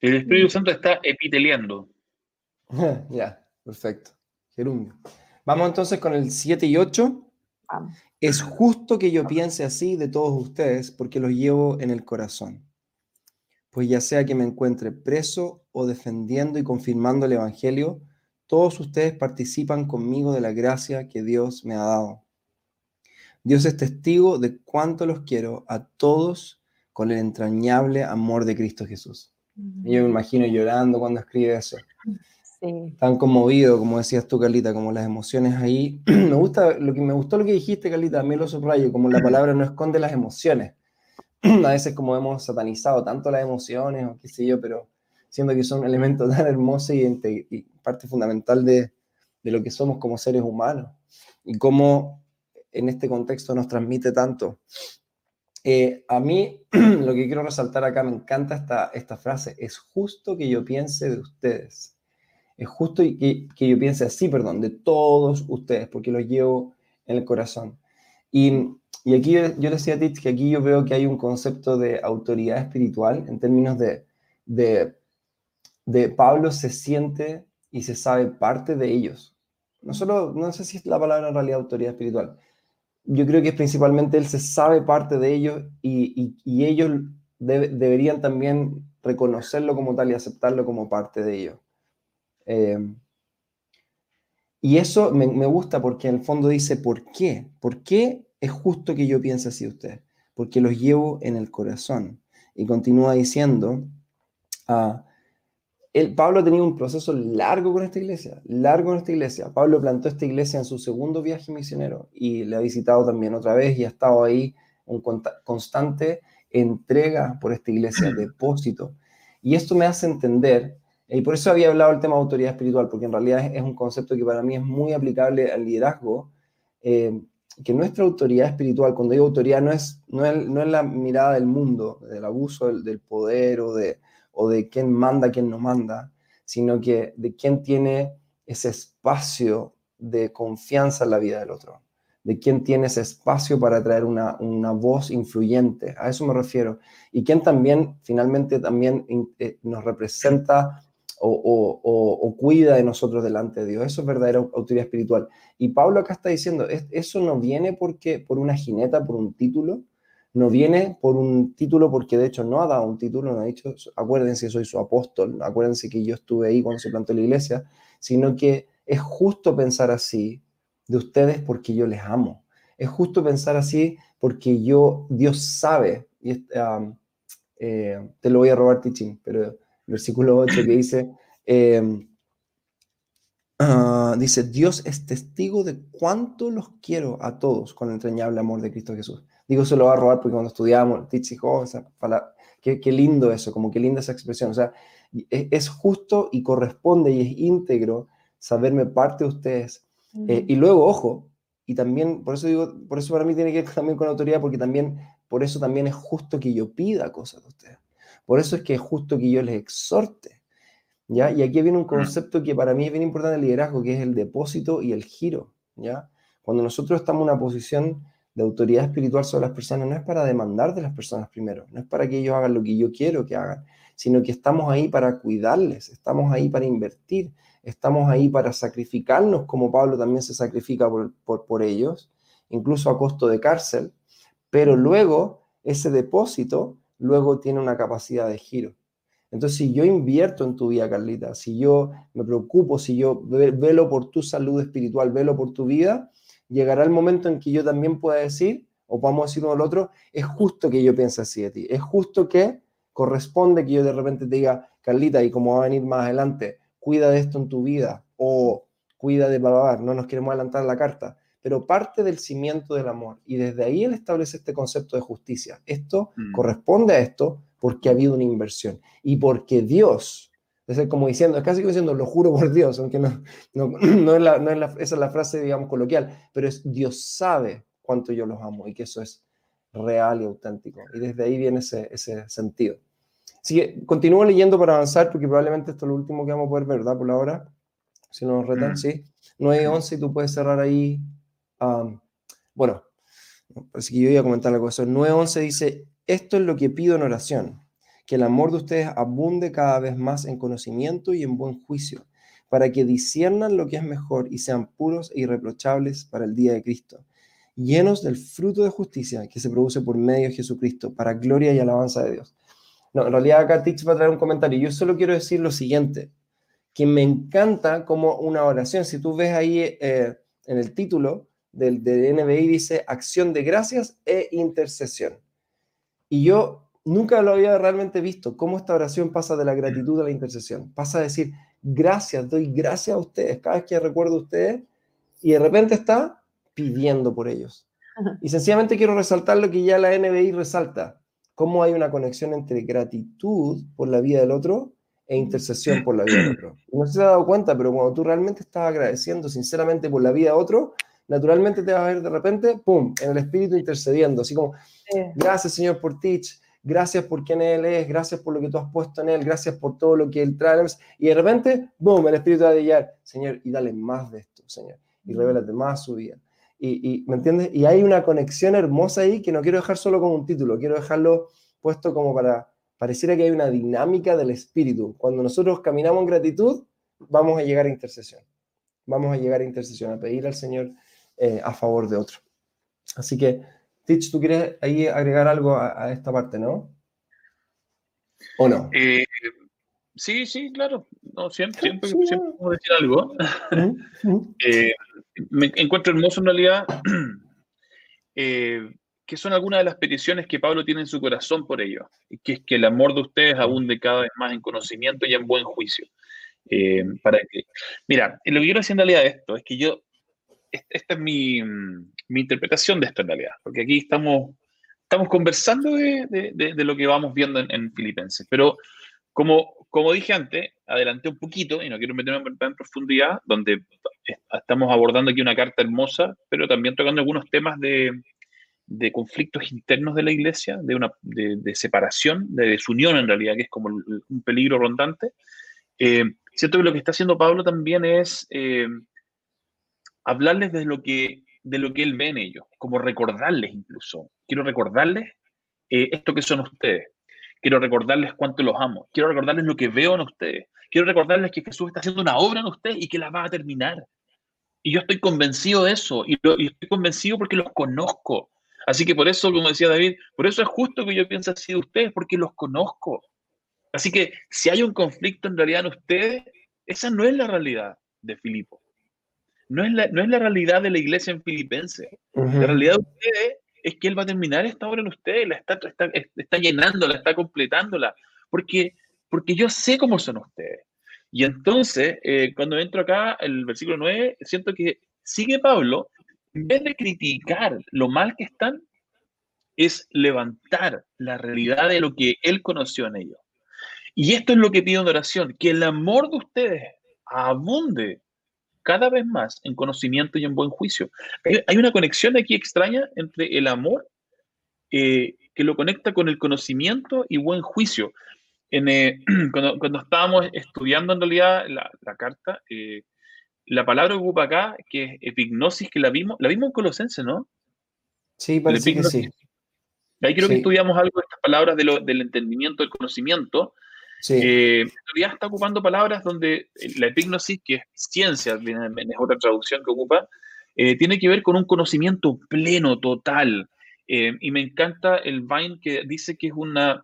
El Espíritu Santo está epiteleando. <laughs> ya, perfecto. Gerundio. Vamos entonces con el 7 y 8. Es justo que yo piense así de todos ustedes porque los llevo en el corazón. Pues ya sea que me encuentre preso o defendiendo y confirmando el Evangelio, todos ustedes participan conmigo de la gracia que Dios me ha dado. Dios es testigo de cuánto los quiero a todos con el entrañable amor de Cristo Jesús. yo me imagino llorando cuando escribe eso. Sí. Tan conmovido, como decías tú, Carlita, como las emociones ahí. <clears throat> me gusta, lo que me gustó lo que dijiste, Carlita, a mí lo subrayo, como la palabra no esconde las emociones. <clears throat> a veces como hemos satanizado tanto las emociones, o qué sé yo, pero siendo que son un elemento tan hermoso y, y parte fundamental de, de lo que somos como seres humanos. Y cómo en este contexto nos transmite tanto. Eh, a mí <clears throat> lo que quiero resaltar acá, me encanta esta, esta frase, es justo que yo piense de ustedes. Es justo que, que yo piense así, perdón, de todos ustedes, porque los llevo en el corazón. Y y aquí yo, yo decía a Tich que aquí yo veo que hay un concepto de autoridad espiritual en términos de, de, de Pablo se siente y se sabe parte de ellos. No solo, no sé si es la palabra en realidad autoridad espiritual. Yo creo que principalmente él se sabe parte de ellos y, y, ellos deberían también reconocerlo como tal y aceptarlo como parte de ellos. Eh, y eso me, gusta porque en el fondo dice, ¿por qué? ¿Por qué es justo que yo piense así de ustedes? Porque los llevo en el corazón. Y continúa diciendo, ah, el, Pablo tenía un proceso largo con esta iglesia, largo con esta iglesia. Pablo plantó esta iglesia en su segundo viaje misionero y le ha visitado también otra vez y ha estado ahí un constante entrega por esta iglesia, <clears throat> depósito. Y esto me hace entender, y por eso había hablado el tema de autoridad espiritual, porque en realidad es, un concepto que para mí es muy aplicable al liderazgo, eh, que nuestra autoridad espiritual, cuando digo autoridad, no es, no es, no es la mirada del mundo, del abuso del, del poder o de, o de quién manda, quién no manda, sino que de quién tiene ese espacio de confianza en la vida del otro, de quién tiene ese espacio para traer una, voz influyente, a eso me refiero, y quién también finalmente también eh, nos representa o, cuida de nosotros delante de Dios. Eso es verdadera autoridad espiritual. Y Pablo acá está diciendo, eso no viene porque, por una jineta, por un título, no viene por un título, porque de hecho no ha dado un título, no ha dicho, acuérdense, soy su apóstol, acuérdense que yo estuve ahí cuando se plantó la iglesia, sino que es justo pensar así de ustedes porque yo les amo. Es justo pensar así porque yo, Dios sabe, y eh, te lo voy a robar, teaching, pero el versículo 8 que dice, em, ah, dice, Dios es testigo de cuánto los quiero a todos con el entrañable amor de Cristo Jesús. Digo, se lo va a robar porque cuando estudiamos, oh, qué, qué, lindo eso, como qué linda esa expresión. O sea, e, es, justo y corresponde y es íntegro saberme parte de ustedes. Eh, y luego, ojo, y también, por eso digo, por eso para mí tiene que ver <laughs> también con autoridad, porque también, por eso también es justo que yo pida cosas de ustedes. Por eso es que es justo que yo les exhorte. ¿Ya? Y aquí viene un concepto que para mí es bien importante el liderazgo, que es el depósito y el giro, ¿ya? Cuando nosotros estamos en una posición de autoridad espiritual sobre las personas no es para demandar de las personas primero, no es para que ellos hagan lo que yo quiero que hagan, sino que estamos ahí para cuidarles, estamos ahí para invertir, estamos ahí para sacrificarnos como Pablo también se sacrifica por, por, por ellos, incluso a costo de cárcel, pero luego ese depósito luego tiene una capacidad de giro. Entonces, si yo invierto en tu vida, Carlita, si yo me preocupo, si yo velo por tu salud espiritual, velo por tu vida, llegará el momento en que yo también pueda decir, o podamos decir uno al otro, es justo que yo piense así de ti, es justo que corresponde que yo de repente te diga, Carlita, y como va a venir más adelante, cuida de esto en tu vida, o cuida de babar, no nos queremos adelantar la carta, pero parte del cimiento del amor, y desde ahí él establece este concepto de justicia. Esto mm. corresponde a esto porque ha habido una inversión, y porque Dios es como diciendo, es casi como diciendo, lo juro por Dios, aunque no, no, <clears throat> no, es la, no es la, esa es la frase, digamos, coloquial, pero es Dios sabe cuánto yo los amo y que eso es real y auténtico. Y desde ahí viene ese, ese sentido. Así que continúo leyendo para avanzar, porque probablemente esto es lo último que vamos a poder ver, ¿verdad? Por la hora, si no nos retan, mm. sí. 9 y 11, y tú puedes cerrar ahí. bueno, así que yo iba a comentar algo de eso. 9 y 11 dice, esto es lo que pido en oración que el amor de ustedes abunde cada vez más en conocimiento y en buen juicio, para que disiernan lo que es mejor y sean puros e irreprochables para el día de Cristo, llenos del fruto de justicia que se produce por medio de Jesucristo, para gloria y alabanza de Dios. No, en realidad acá Tix va a traer un comentario. Yo solo quiero decir lo siguiente, que me encanta como una oración. Si tú ves ahí eh, en el título del, del NBI dice acción de gracias e intercesión. Y yo nunca lo había realmente visto, cómo esta oración pasa de la gratitud a la intercesión. Pasa a decir, gracias, doy gracias a ustedes cada vez que recuerdo a ustedes y de repente está pidiendo por ellos. Y sencillamente quiero resaltar lo que ya la NBI resalta, cómo hay una conexión entre gratitud por la vida del otro e intercesión por la vida del otro. <clears throat> No se ha dado cuenta, pero cuando tú realmente estás agradeciendo sinceramente por la vida de otro, naturalmente te vas a ver de repente, ¡pum!, en el espíritu intercediendo, así como, gracias Señor por Teach, gracias por quien Él es, gracias por lo que tú has puesto en Él, gracias por todo lo que Él trae. Y de repente, boom, el Espíritu va a Señor, y dale más de esto, Señor, y revélate más su vida. y, ¿me entiendes? Y hay una conexión hermosa ahí que no quiero dejar solo como un título, quiero dejarlo puesto como para, pareciera que hay una dinámica del espíritu. Cuando nosotros caminamos en gratitud, vamos a llegar a intercesión. Vamos a llegar a intercesión, a pedir al Señor eh, a favor de otro. Así que, Tich, ¿tú quieres ahí agregar algo a, esta parte, no? ¿O no? Eh, sí, sí, claro. No, siempre, siempre, siempre decir algo. <laughs> Eh, me encuentro hermoso en realidad <clears throat> eh, que son algunas de las peticiones que Pablo tiene en su corazón por ello, y que es que el amor de ustedes abunde cada vez más en conocimiento y en buen juicio. Eh, para que, mira, lo que quiero decir en realidad esto es que yo, esta es mi, mi, interpretación de esto en realidad, porque aquí estamos, estamos conversando de, de, de lo que vamos viendo en, en Filipenses, pero como, como dije antes, adelanté un poquito y no quiero meterme en profundidad, donde estamos abordando aquí una carta hermosa, pero también tocando algunos temas de, de conflictos internos de la iglesia, de, una, de, separación, de desunión en realidad, que es como un peligro rondante. Eh, siento que lo que está haciendo Pablo también es eh, hablarles de lo, que, de lo que él ve en ellos, como recordarles incluso. Quiero recordarles eh, esto que son ustedes. Quiero recordarles cuánto los amo. Quiero recordarles lo que veo en ustedes. Quiero recordarles que Jesús está haciendo una obra en ustedes y que la va a terminar. Y yo estoy convencido de eso. Y, estoy convencido porque los conozco. Así que por eso, como decía David, por eso es justo que yo piense así de ustedes, porque los conozco. Así que si hay un conflicto en realidad en ustedes, esa no es la realidad de Filipo. No es la, no es la realidad de la iglesia en Filipense. La realidad de ustedes es que Él va a terminar esta obra en ustedes, la está, está, está llenándola, está completándola, porque, porque yo sé cómo son ustedes. Y entonces, eh, cuando entro acá, el versículo 9, siento que sigue Pablo, en vez de criticar lo mal que están, es levantar la realidad de lo que él conoció en ellos. Y esto es lo que pido en oración, que el amor de ustedes abunde cada vez más en conocimiento y en buen juicio. Hay, una conexión aquí extraña entre el amor eh, que lo conecta con el conocimiento y buen juicio. En, eh, <clears throat> cuando, estábamos estudiando en realidad la, carta, eh, la palabra que ocupa acá, que es epignosis, que la vimos, la vimos en Colosense, ¿no? Sí, parece que sí. Ahí creo que estudiamos algo de estas palabras del entendimiento, del conocimiento, Sí. Eh, en realidad está ocupando palabras donde la epignosis, que es ciencia, es otra traducción que ocupa, eh, tiene que ver con un conocimiento pleno, total. Eh, y me encanta el Vine que dice que es una,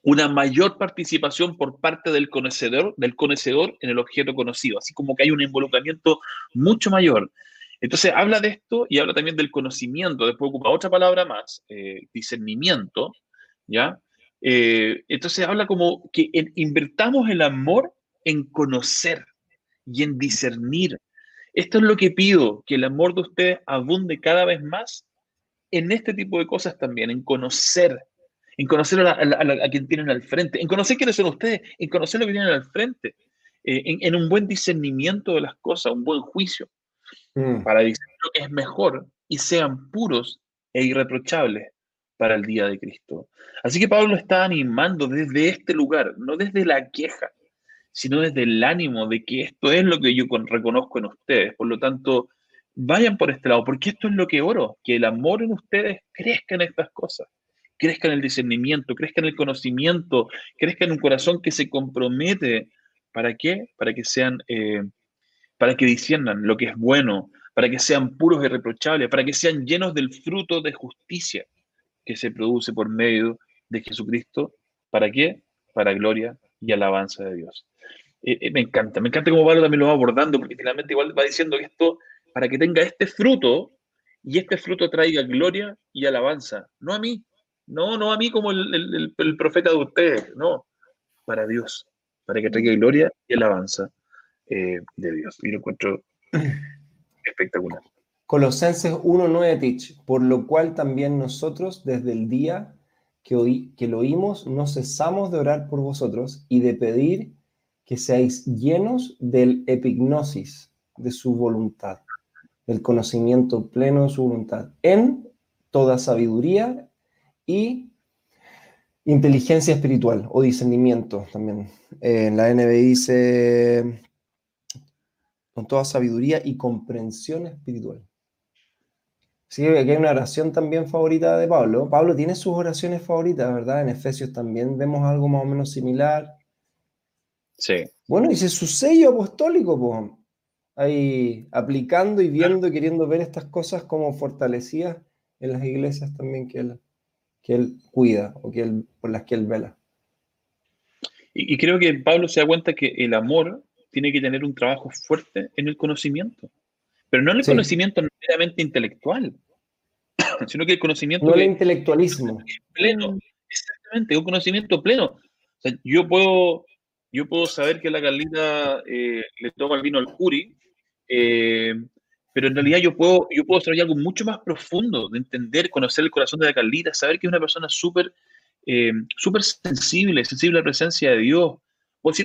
una mayor participación por parte del conocedor, del conocedor en el objeto conocido, así como que hay un involucramiento mucho mayor. Entonces habla de esto y habla también del conocimiento, después ocupa otra palabra más, discernimiento, ¿ya? Eh, entonces habla como que invertamos el amor en conocer y en discernir. Esto es lo que pido, que el amor de ustedes abunde cada vez más en este tipo de cosas también, en conocer, en conocer a, quien tienen al frente, en conocer quiénes son ustedes, en conocer lo que tienen al frente, eh, en, un buen discernimiento de las cosas, un buen juicio, mm. para decir lo que es mejor y sean puros e irreprochables para el día de Cristo. Así que Pablo está animando desde este lugar, no desde la queja, sino desde el ánimo de que esto es lo que yo reconozco en ustedes. Por lo tanto, vayan por este lado, porque esto es lo que oro, que el amor en ustedes crezca en estas cosas, crezca en el discernimiento, crezca en el conocimiento, crezca en un corazón que se compromete. ¿Para qué? Para que sean, eh, para que disciernan lo que es bueno, para que sean puros y irreprochables, para que sean llenos del fruto de justicia que se produce por medio de Jesucristo. ¿Para qué? Para gloria y alabanza de Dios. Eh, eh, me encanta, me encanta cómo Pablo también lo va abordando, porque finalmente igual va diciendo esto, para que tenga este fruto, y este fruto traiga gloria y alabanza, no a mí, no, no a mí como el, profeta de ustedes, no, para Dios, para que traiga gloria y alabanza eh, de Dios. Y lo encuentro espectacular. Colosenses 1.9 Tich, por lo cual también nosotros desde el día que, que lo oímos no cesamos de orar por vosotros y de pedir que seáis llenos del epignosis de su voluntad, del conocimiento pleno de su voluntad, en toda sabiduría y inteligencia espiritual o discernimiento también. En la NB dice con toda sabiduría y comprensión espiritual Sí, aquí hay una oración también favorita de Pablo. Pablo tiene sus oraciones favoritas, ¿verdad? En Efesios también vemos algo más o menos similar. Sí. Bueno, dice su sello apostólico, pues. Ahí aplicando y viendo, queriendo ver estas cosas como fortalecidas en las iglesias también que él, que él cuida o que él, por las que él vela. Y, y creo que Pablo se da cuenta que el amor tiene que tener un trabajo fuerte en el conocimiento. Pero no el Sí. conocimiento meramente intelectual, <coughs> sino que el conocimiento No el que- intelectualismo. pleno. Exactamente, un conocimiento pleno. O sea, yo puedo, yo puedo saber que la Carlita eh, le toma el vino al Curi, eh, pero en realidad yo puedo, yo puedo desarrollar algo mucho más profundo de entender, conocer el corazón de la Carlita, saber que es una persona súper eh, súper sensible, sensible a la presencia de Dios.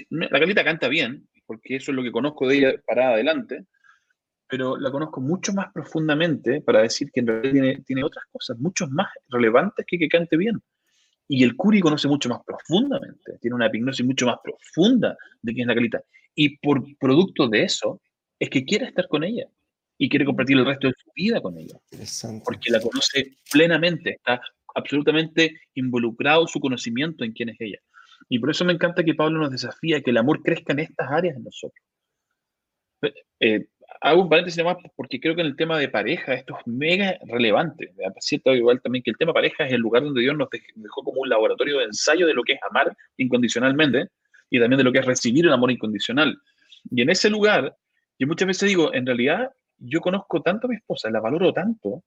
La Carlita canta bien, porque eso es lo que conozco de ella para adelante, pero la conozco mucho más profundamente para decir que en realidad tiene, tiene otras cosas mucho más relevantes que que cante bien. Y el Curi conoce mucho más profundamente, tiene una epignosis mucho más profunda de quién es la Carlita. Y por producto de eso, es que quiere estar con ella y quiere compartir el resto de su vida con ella, porque la conoce plenamente, está absolutamente involucrado su conocimiento en quién es ella. Y por eso me encanta que Pablo nos desafía que el amor crezca en estas áreas en nosotros. Eh, hago un paréntesis nomás porque creo que en el tema de pareja esto es mega relevante. ¿verdad? Siento igual también que el tema pareja es el lugar donde Dios nos dej- dejó como un laboratorio de ensayo de lo que es amar incondicionalmente y también de lo que es recibir el amor incondicional. Y en ese lugar, yo muchas veces digo, en realidad yo conozco tanto a mi esposa, la valoro tanto,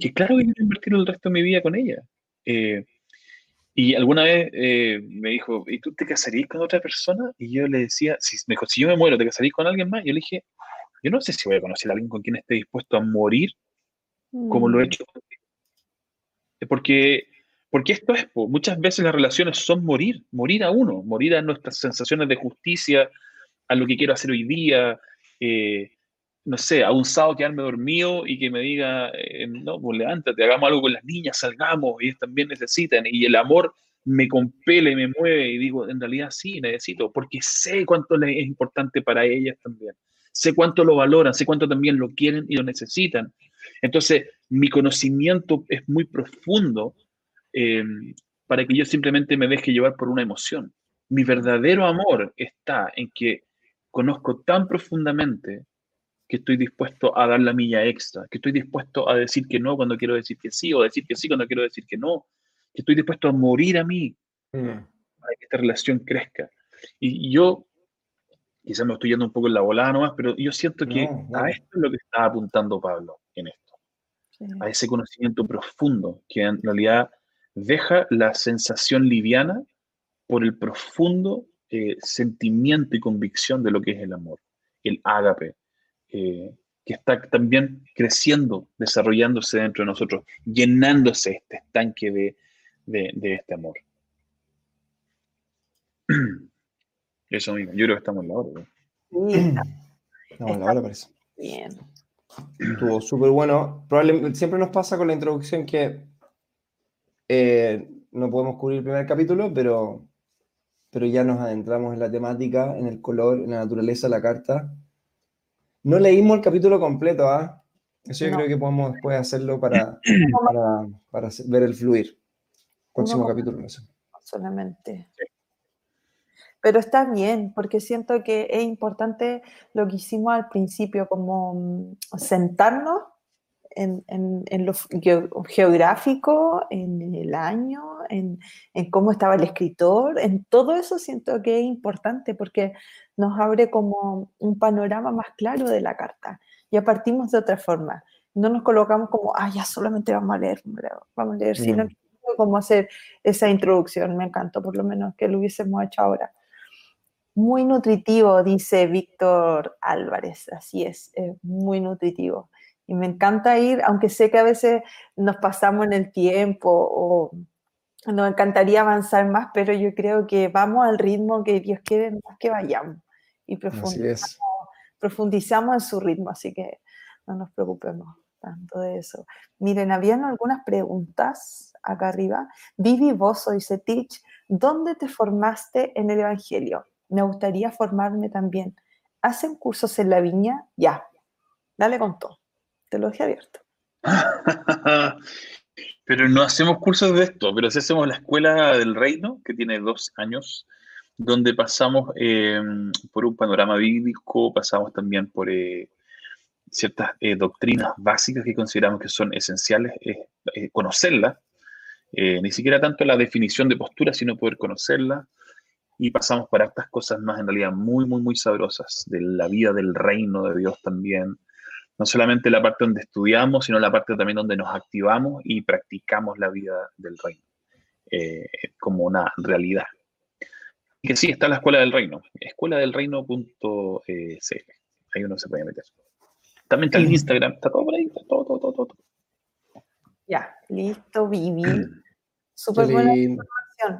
que claro que quiero invertir el resto de mi vida con ella. Eh, y alguna vez eh, me dijo, ¿y tú te casarías con otra persona? Y yo le decía, si, me dijo, si yo me muero, ¿te casarías con alguien más? Y yo le dije, yo no sé si voy a conocer a alguien con quien esté dispuesto a morir como lo he hecho contigo. Porque, porque esto es, muchas veces las relaciones son morir, morir a uno, morir a nuestras sensaciones de justicia, a lo que quiero hacer hoy día, eh, no sé, a un sábado quedarme dormido y que me diga, eh, no, pues levántate, hagamos algo con las niñas, salgamos, ellas también necesitan, y el amor me compele, me mueve, y digo, en realidad sí, necesito, porque sé cuánto es importante para ellas también, sé cuánto lo valoran, sé cuánto también lo quieren y lo necesitan. Entonces, mi conocimiento es muy profundo eh, para que yo simplemente me deje llevar por una emoción. Mi verdadero amor está en que conozco tan profundamente que estoy dispuesto a dar la milla extra, que estoy dispuesto a decir que no cuando quiero decir que sí, o decir que sí cuando quiero decir que no, que estoy dispuesto a morir a mí Mm. para que esta relación crezca. Y, y yo, quizás me estoy yendo un poco en la volada nomás, pero yo siento que No, a esto es lo que está apuntando Pablo en esto, Sí. a ese conocimiento profundo que en realidad deja la sensación liviana por el profundo eh, sentimiento y convicción de lo que es el amor, el ágape, eh, que está también creciendo, desarrollándose dentro de nosotros, llenándose este estanque de, de- de este amor. <clears throat> Eso mismo, yo creo que estamos en la hora. ¿no? Sí, <clears throat> No, la hora parece. bien. Estuvo súper bueno. Probablemente siempre nos pasa con la introducción que eh, no podemos cubrir el primer capítulo, pero, pero ya nos adentramos en la temática, en el color, en la naturaleza de la carta. No leímos el capítulo completo, ¿ah? Eso yo No. creo que podemos después hacerlo para, para, para ver el fluir. Próximo Uno- capítulo, no sé. solamente. Pero está bien, porque siento que es importante lo que hicimos al principio, como mm, sentarnos en, en- en lo geo- geográfico, en el año, en, en cómo estaba el escritor, en todo eso siento que es importante porque nos abre como un panorama más claro de la carta. Ya partimos de otra forma. No nos colocamos como, ah, ya solamente vamos a leer, vamos a leer, sino Mm. hacer esa introducción. Me encantó, por lo menos, que lo hubiésemos hecho ahora. Muy nutritivo, dice Víctor Álvarez. Así es, es muy nutritivo. Y me encanta ir, aunque sé que a veces nos pasamos en el tiempo o nos encantaría avanzar más, pero yo creo que vamos al ritmo que Dios quiere más que vayamos. Y profundizamos, profundizamos en su ritmo, así que no nos preocupemos tanto de eso. Miren, habían algunas preguntas acá arriba. Vivi Bozo dice, Teach, ¿dónde te formaste en el Evangelio? Me gustaría formarme también. ¿Hacen cursos en la viña? Ya. Dale con todo. Te lo dejé abierto. <laughs> pero no hacemos cursos de esto, pero sí hacemos la Escuela del Reino, que tiene dos años, donde pasamos eh, por un panorama bíblico, pasamos también por eh, ciertas eh, doctrinas básicas que consideramos que son esenciales conocerlas, ni siquiera tanto la definición de postura, sino poder conocerla, y pasamos por estas cosas más en realidad muy, muy, muy sabrosas, de la vida del reino de Dios también, no solamente la parte donde estudiamos, sino la parte también donde nos activamos y practicamos la vida del reino como una realidad que sí, está la Escuela del Reino, escuela del reino.cl. Ahí uno se puede meter. También está el Instagram, está todo por ahí, está todo, todo, todo, todo. Ya, listo, Vivi. <clears throat> Súper buena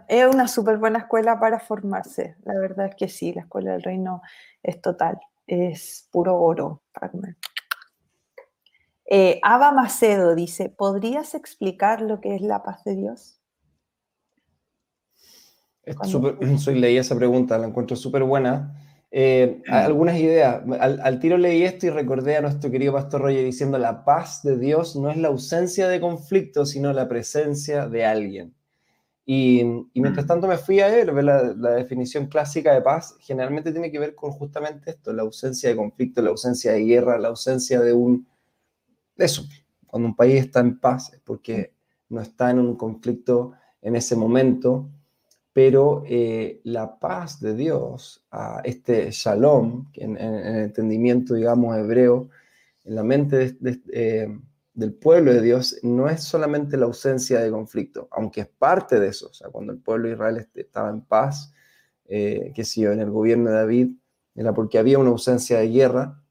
Es una súper buena escuela para formarse. La verdad es que sí, la Escuela del Reino es total. Es puro oro para comer. Eh, Ava Macedo dice, ¿podrías explicar lo que es la paz de Dios? <laughs> soy, leí esa pregunta, la encuentro súper buena. Eh, algunas ideas. Al, tiro leí esto y recordé a nuestro querido Pastor Roger diciendo, la paz de Dios no es la ausencia de conflicto, sino la presencia de alguien. Y, mientras mm. tanto me fui a ver, la, la, definición clásica de paz generalmente tiene que ver con justamente esto, la ausencia de conflicto, la ausencia de guerra, la ausencia de un... Eso, cuando un país está en paz es porque no está en un conflicto en ese momento pero eh, la paz de Dios, a este shalom, en, el entendimiento, digamos, hebreo, en la mente eh, del pueblo de Dios, no es solamente la ausencia de conflicto, aunque es parte de eso. O sea, cuando el pueblo de Israel estaba en paz, eh, que sé en el gobierno de David, era porque había una ausencia de guerra,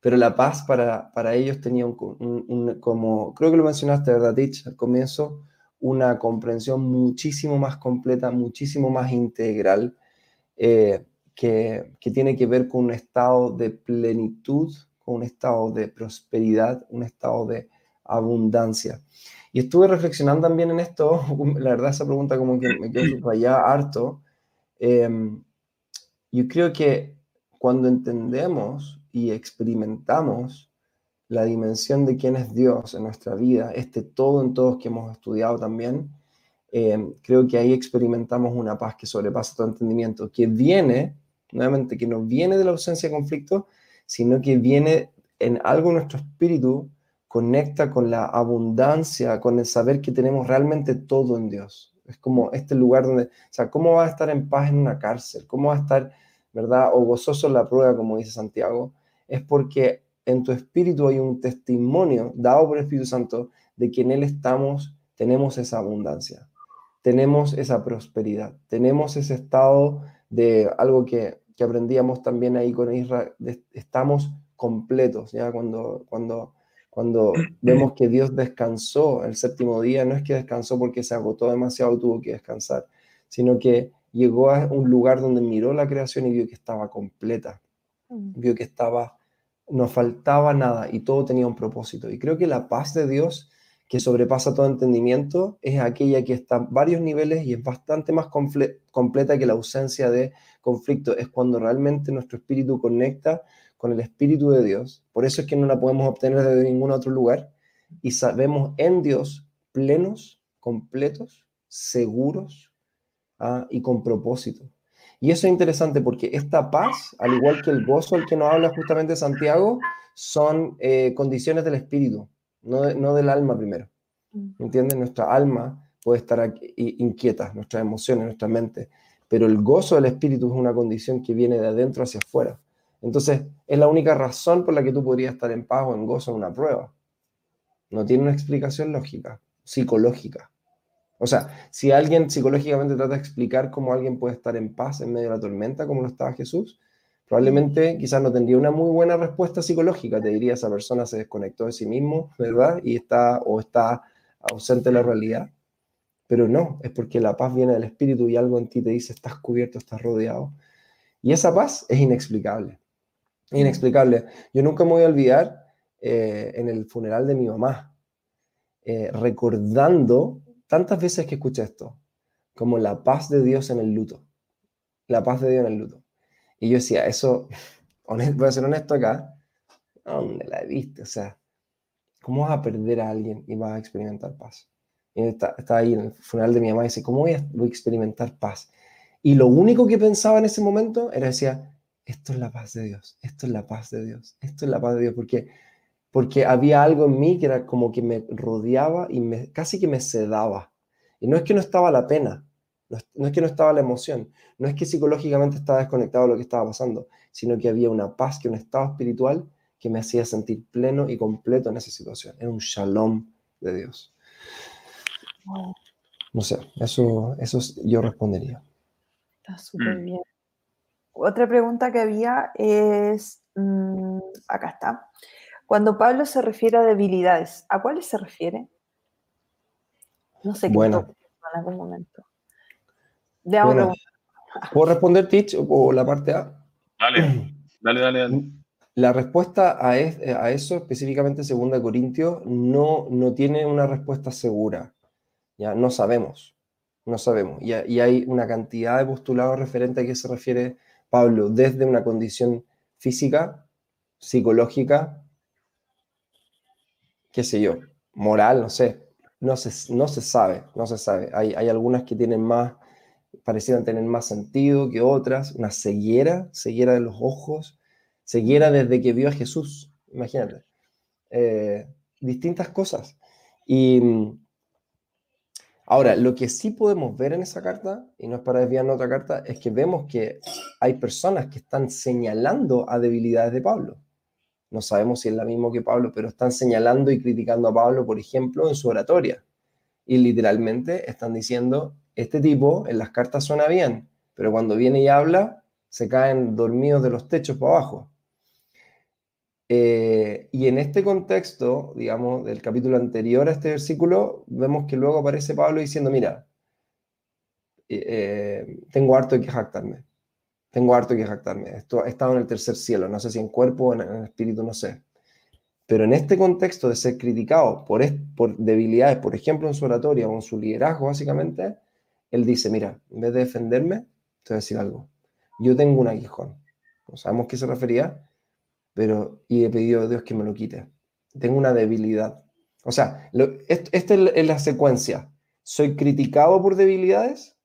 pero la paz para, para ellos tenía un, como, creo que lo mencionaste, ¿verdad, Tich, al comienzo? una comprensión muchísimo más completa, muchísimo más integral, eh, que, tiene que ver con un estado de plenitud, con un estado de prosperidad, un estado de abundancia. Y estuve reflexionando también en esto, <laughs> la verdad esa pregunta como que me quedó subrayada harto. Em, yo creo que cuando entendemos y experimentamos la dimensión de quién es Dios en nuestra vida, este todo en todos que hemos estudiado también, eh, creo que ahí experimentamos una paz que sobrepasa todo entendimiento, que viene, nuevamente, que no viene de la ausencia de conflicto, sino que viene en algo nuestro espíritu, conecta con la abundancia, con el saber que tenemos realmente todo en Dios. Es como este lugar donde, o sea, ¿cómo va a estar en paz en una cárcel? ¿Cómo va a estar, verdad, o gozoso en la prueba, como dice Santiago? Es porque en tu espíritu hay un testimonio dado por el Espíritu Santo de que en Él estamos, tenemos esa abundancia, tenemos esa prosperidad, tenemos ese estado de algo que, aprendíamos también ahí con Israel, estamos completos, ¿ya? Cuando, cuando, cuando <clears throat> vemos que Dios descansó el séptimo día, no es que descansó porque se agotó demasiado, tuvo que descansar, sino que llegó a un lugar donde miró la creación y vio que estaba completa, mm. vio que estaba no faltaba nada y todo tenía un propósito. Y creo que la paz de Dios, que sobrepasa todo entendimiento, es aquella que está en varios niveles y es bastante más completa que la ausencia de conflicto. Es cuando realmente nuestro espíritu conecta con el espíritu de Dios. Por eso es que no la podemos obtener de ningún otro lugar y sabemos en Dios plenos, completos, seguros ah, y con propósito. Y eso es interesante porque esta paz, al igual que el gozo al que nos habla justamente Santiago, son eh, condiciones del espíritu, no, no del alma primero. ¿Me entiendes? Nuestra alma puede estar inquieta, nuestras emociones, nuestra mente, pero el gozo del espíritu es una condición que viene de adentro hacia afuera. Entonces, es la única razón por la que tú podrías estar en paz o en gozo en una prueba. No tiene una explicación lógica, psicológica. O sea, si alguien psicológicamente trata de explicar cómo alguien puede estar en paz en medio de la tormenta, como lo estaba Jesús, probablemente quizás no tendría una muy buena respuesta psicológica. Te diría, esa persona se desconectó de sí mismo, ¿verdad? Y está o está ausente de la realidad. Pero no, es porque la paz viene del Espíritu y algo en ti te dice, estás cubierto, estás rodeado. Y esa paz es inexplicable. Inexplicable. Yo nunca me voy a olvidar eh, en el funeral de mi mamá, eh, recordando tantas veces que escuché esto, como la paz de Dios en el luto. La paz de Dios en el luto. Y yo decía, eso, <laughs> voy a ser honesto acá, ¿dónde la he visto? O sea, ¿Cómo vas a perder a alguien y vas a experimentar paz? Está, ahí en el funeral de mi mamá y dice, ¿cómo voy a, voy a experimentar paz? Y lo único que pensaba en ese momento era, decía, esto es la paz de Dios, esto es la paz de Dios, esto es la paz de Dios, porque, porque había algo en mí que era como que me rodeaba y me, casi que me sedaba. Y no es que no estaba la pena, no no es que no estaba la emoción, no es que psicológicamente estaba desconectado de lo que estaba pasando, sino que había una paz, que un estado espiritual que me hacía sentir pleno y completo en esa situación. Era un shalom de Dios. No sé, eso, eso yo respondería. Está súper mm. bien. Otra pregunta que había es, mm, acá está, cuando Pablo se refiere a debilidades, ¿a cuáles se refiere? No sé qué bueno. en algún momento. ¿Puedo responder, Tich, o la parte A? Dale, <clears throat> dale, dale. dale. La respuesta a, a eso, específicamente 2 Corintios, no, no tiene una respuesta segura. Ya no sabemos, no sabemos. Y, y hay una cantidad de postulados referentes a qué se refiere Pablo, desde una condición física, psicológica, qué sé yo, moral, no sé. No se, no se sabe, no se sabe. Hay, hay algunas que tienen más, parecieran tener más sentido que otras. Una ceguera, ceguera de los ojos ceguera desde que vio a Jesús, imagínate. Eh, distintas cosas. Y ahora, lo que sí podemos ver en esa carta, y no es para desviar otra carta, es que vemos que hay personas que están señalando a debilidades de Pablo. No sabemos si es la misma que Pablo, pero están señalando y criticando a Pablo, por ejemplo, en su oratoria. Y literalmente están diciendo, este tipo en las cartas suena bien, pero cuando viene y habla, se caen dormidos de los techos para abajo. Eh, y en este contexto, digamos, del capítulo anterior a este versículo, vemos que luego aparece Pablo diciendo, mira, eh, eh, tengo harto de que jactarme, tengo harto de que jactarme, Esto, he estado en el tercer cielo, no sé si en cuerpo o en, espíritu, no sé. Pero en este contexto de ser criticado por, por debilidades, por ejemplo, en su oratoria o en su liderazgo, básicamente, él dice, mira, en vez de defenderme, te voy a decir algo. Yo tengo un aguijón. No sabemos qué se refería, pero y he pedido a Dios que me lo quite. Tengo una debilidad. O sea, esta es la secuencia. Soy criticado por debilidades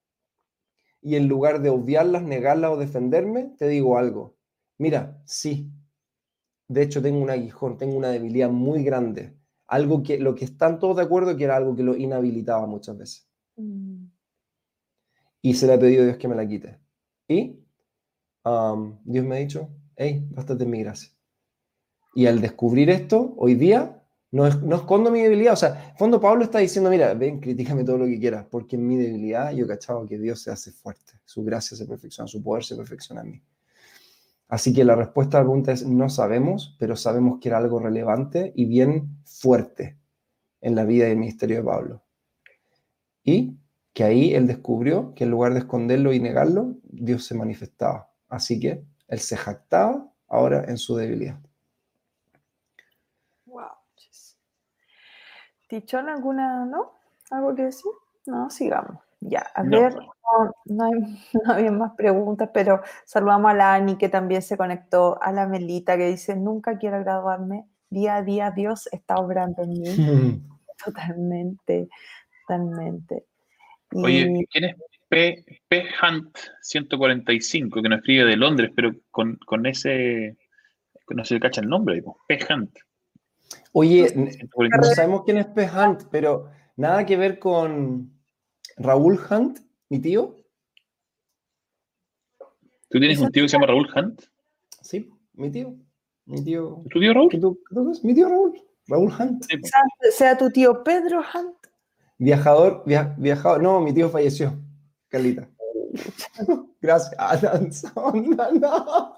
y en lugar de obviarlas, negarlas o defenderme, te digo algo. Mira, sí. De hecho, tengo un aguijón, tengo una debilidad muy grande. Algo que lo que están todos de acuerdo que era algo que lo inhabilitaba muchas veces. Mm. Y se le ha pedido a Dios que me la quite. Y um, Dios me ha dicho, hey, bástate en mi gracia. Y al descubrir esto, hoy día, no, escondo mi debilidad. O sea, fondo Pablo está diciendo, mira, ven, críticame todo lo que quieras, porque en mi debilidad yo he cachado que Dios se hace fuerte, su gracia se perfecciona, su poder se perfecciona en mí. Así que la respuesta a la pregunta es, no sabemos, pero sabemos que era algo relevante y bien fuerte en la vida y el ministerio de Pablo. Y que ahí él descubrió que en lugar de esconderlo y negarlo, Dios se manifestaba. Así que él se jactaba ahora en su debilidad. Tichón, ¿alguna, no? ¿Algo que decir? No, sigamos. Ya, a ver, no, hay, <laughs> más preguntas, pero saludamos a la Ani que también se conectó, a la Melita que dice, nunca quiero graduarme, día a día Dios está obrando en mí. <laughs> Totalmente, totalmente. Oye, ¿quién es P, P, Hunt 145 que nos escribe de Londres, pero con, con ese, no se le cacha el nombre, P. Hunt. Oye, no sabemos quién es P. Hunt, pero nada que ver con Raúl Hunt, mi tío. ¿Tú tienes un tío que se llama Raúl Hunt? Sí, mi tío. Mi tío. ¿Tu tío Raúl? mi tío Raúl. Raúl Hunt. Sea, tu tío Pedro Hunt. Viajador, viajador. No, mi tío falleció. Carlita. <laughs> Gracias. <laughs> no, no.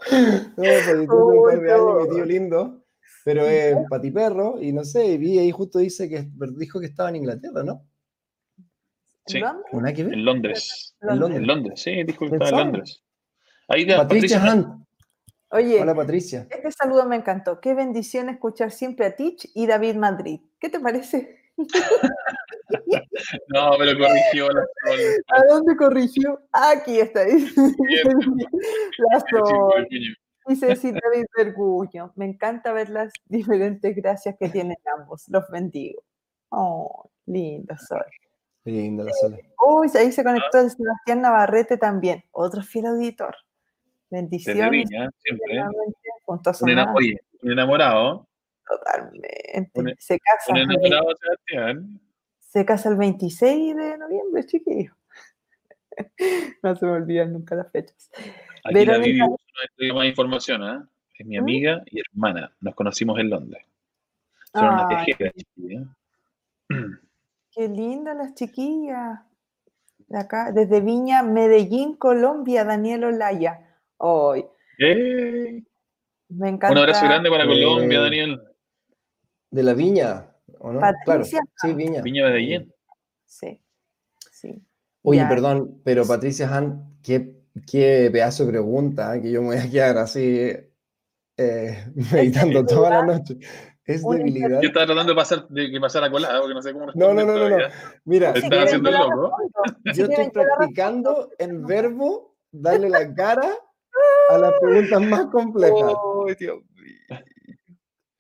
No, años, mi tío lindo. Pero es patiperro y no sé, vi ahí justo dice que dijo que estaba en Inglaterra, ¿no? Sí, en Londres. En Londres. sí, dijo que estaba en Londres. Ahí Patricia, Patricia Hunt. Oye, Hola Patricia. Este saludo me encantó. Qué bendición escuchar siempre a Tich y David Madrid. ¿Qué te parece? <laughs> no, pero corrigió la ¿A dónde corrigió? Aquí está. <laughs> La <laughs> Dice sí, David Verguño. Me encanta ver las <laughs> diferentes gracias que tienen ambos. Los bendigo. Oh, lindo Sol. Linda la Sol. Uy, ahí se conectó el Sebastián Navarrete también, otro fiel auditor. Bendiciones. Viña, siempre. Oye, un enamorado. Totalmente. Un- se casa. Un enamorado, Sebastián. Se casa el 26 de noviembre, chiquillo. <laughs> No se me olvidan nunca las fechas. Aquí la Vivi no más información, ¿ah? Es mi ¿Mm? amiga y hermana. Nos conocimos en Londres. Son una Ay, viajera, chiquilla. <clears throat> qué linda las chiquillas. De acá, desde Viña, Medellín, Colombia, Daniel Olaya. Hoy, ¡Eh! me encanta. Un abrazo grande para Eh, Colombia, Daniel. De la Viña, ¿o no? Patricia. Claro, sí, Viña. Viña Medellín. Sí, sí. Oye, Ya. perdón, pero Patricia Han, qué, qué pedazo de pregunta, ¿eh? que yo me voy a quedar así eh, <laughs> meditando toda la noche. Es debilidad. Yo estaba tratando de pasar de que pasara colada, porque no sé cómo No, no, no, no, no. Mira, Si haciendo yo el loco. yo estoy practicando el verbo darle la cara a las <laughs> preguntas más complejas. Ay, Dios mío.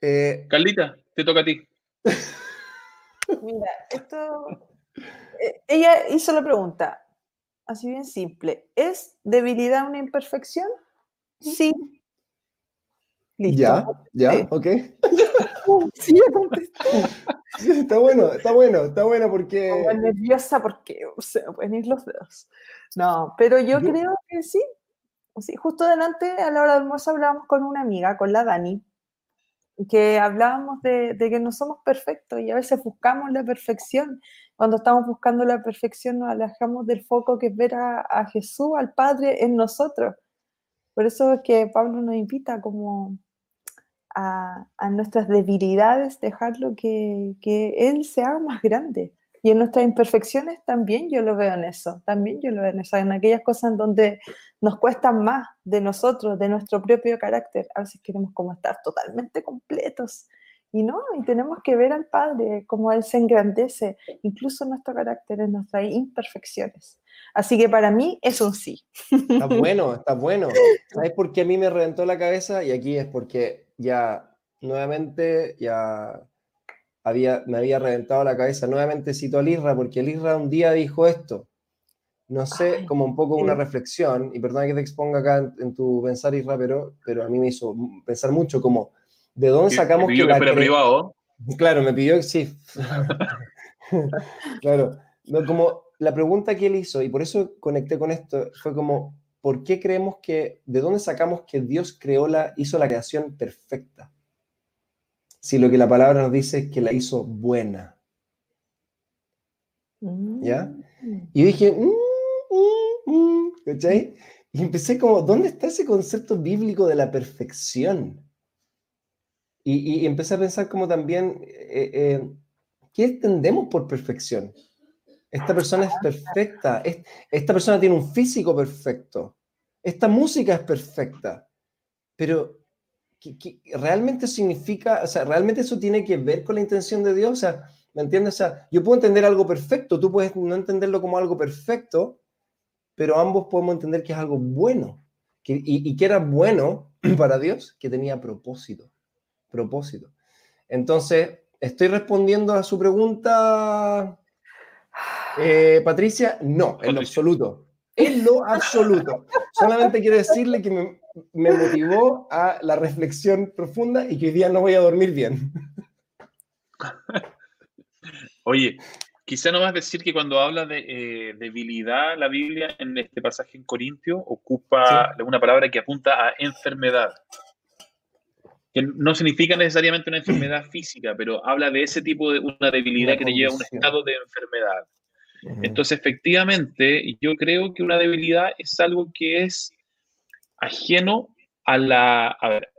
Eh, Carlita, te toca a ti. Mira, esto. Eh, Ella hizo la pregunta, así bien simple. ¿Es debilidad una imperfección? Sí. Listo. ya, ya, Sí. ok. <laughs> Sí, ya. Está bueno, está bueno, está bueno porque... Nerviosa porque se me pueden ir los dedos. No, pero yo, Yo- creo que sí. Sí, justo delante, a la hora del almuerzo, hablábamos con una amiga, con la Dani, que hablábamos de, de que no somos perfectos y a veces buscamos la perfección. Cuando estamos buscando la perfección nos alejamos del foco que es ver a, a Jesús, al Padre en nosotros. Por eso es que Pablo nos invita como a, a nuestras debilidades, dejarlo que, que Él se haga más grande. Y en nuestras imperfecciones también yo lo veo en eso, también yo lo veo en eso, en aquellas cosas en donde nos cuestan más de nosotros, de nuestro propio carácter. A veces queremos como estar totalmente completos y no, y tenemos que ver al Padre como Él se engrandece, incluso nuestro carácter, en nuestras imperfecciones. Así que para mí es un sí. Está <laughs> bueno, está bueno. ¿Sabes por qué a mí me reventó la cabeza? Y aquí es porque ya nuevamente ya había, me había reventado la cabeza. Nuevamente cito a Lirra porque Lirra un día dijo esto. No sé, Ay, como un poco una reflexión, y perdona que te exponga acá en, en tu pensar, Isra, pero, pero a mí me hizo pensar mucho como, ¿de dónde sacamos Me pidió que que fuera privado. <laughs> Claro, me pidió que sí. <laughs> claro. No, como la pregunta que él hizo, y por eso conecté con esto, fue como, ¿por qué creemos que, de dónde sacamos que Dios creó la, hizo la creación perfecta? Si lo que la palabra nos dice es que la hizo buena. ¿Ya? Mm. Y yo dije, "Mm, mm, mm", ¿cachai? Y empecé como, ¿dónde está ese concepto bíblico de la perfección? Y, y empecé a pensar como también, eh, eh, ¿qué entendemos por perfección? Esta persona es perfecta, es- esta persona tiene un físico perfecto, esta música es perfecta, pero ¿qué, qué realmente significa, o sea, realmente eso tiene que ver con la intención de Dios? O sea, ¿me entiendes? O sea, yo puedo entender algo perfecto, tú puedes no entenderlo como algo perfecto, pero ambos podemos entender que es algo bueno. Que, y que era bueno <clears throat> para Dios, que tenía propósito. Propósito. Entonces, estoy respondiendo a su pregunta, eh, Patricia. No, en lo absoluto. En lo absoluto. Solamente quiero decirle que me, me motivó a la reflexión profunda y que hoy día no voy a dormir bien. <laughs> Oye, quizá nomás decir que cuando habla de eh, debilidad, la Biblia en este pasaje en Corintio ocupa una palabra que apunta a enfermedad. Que no significa necesariamente una enfermedad física, pero habla de ese tipo de una debilidad Una que te lleva a un estado de enfermedad. Entonces, efectivamente, yo creo que una debilidad es algo que es ajeno a la. A ver,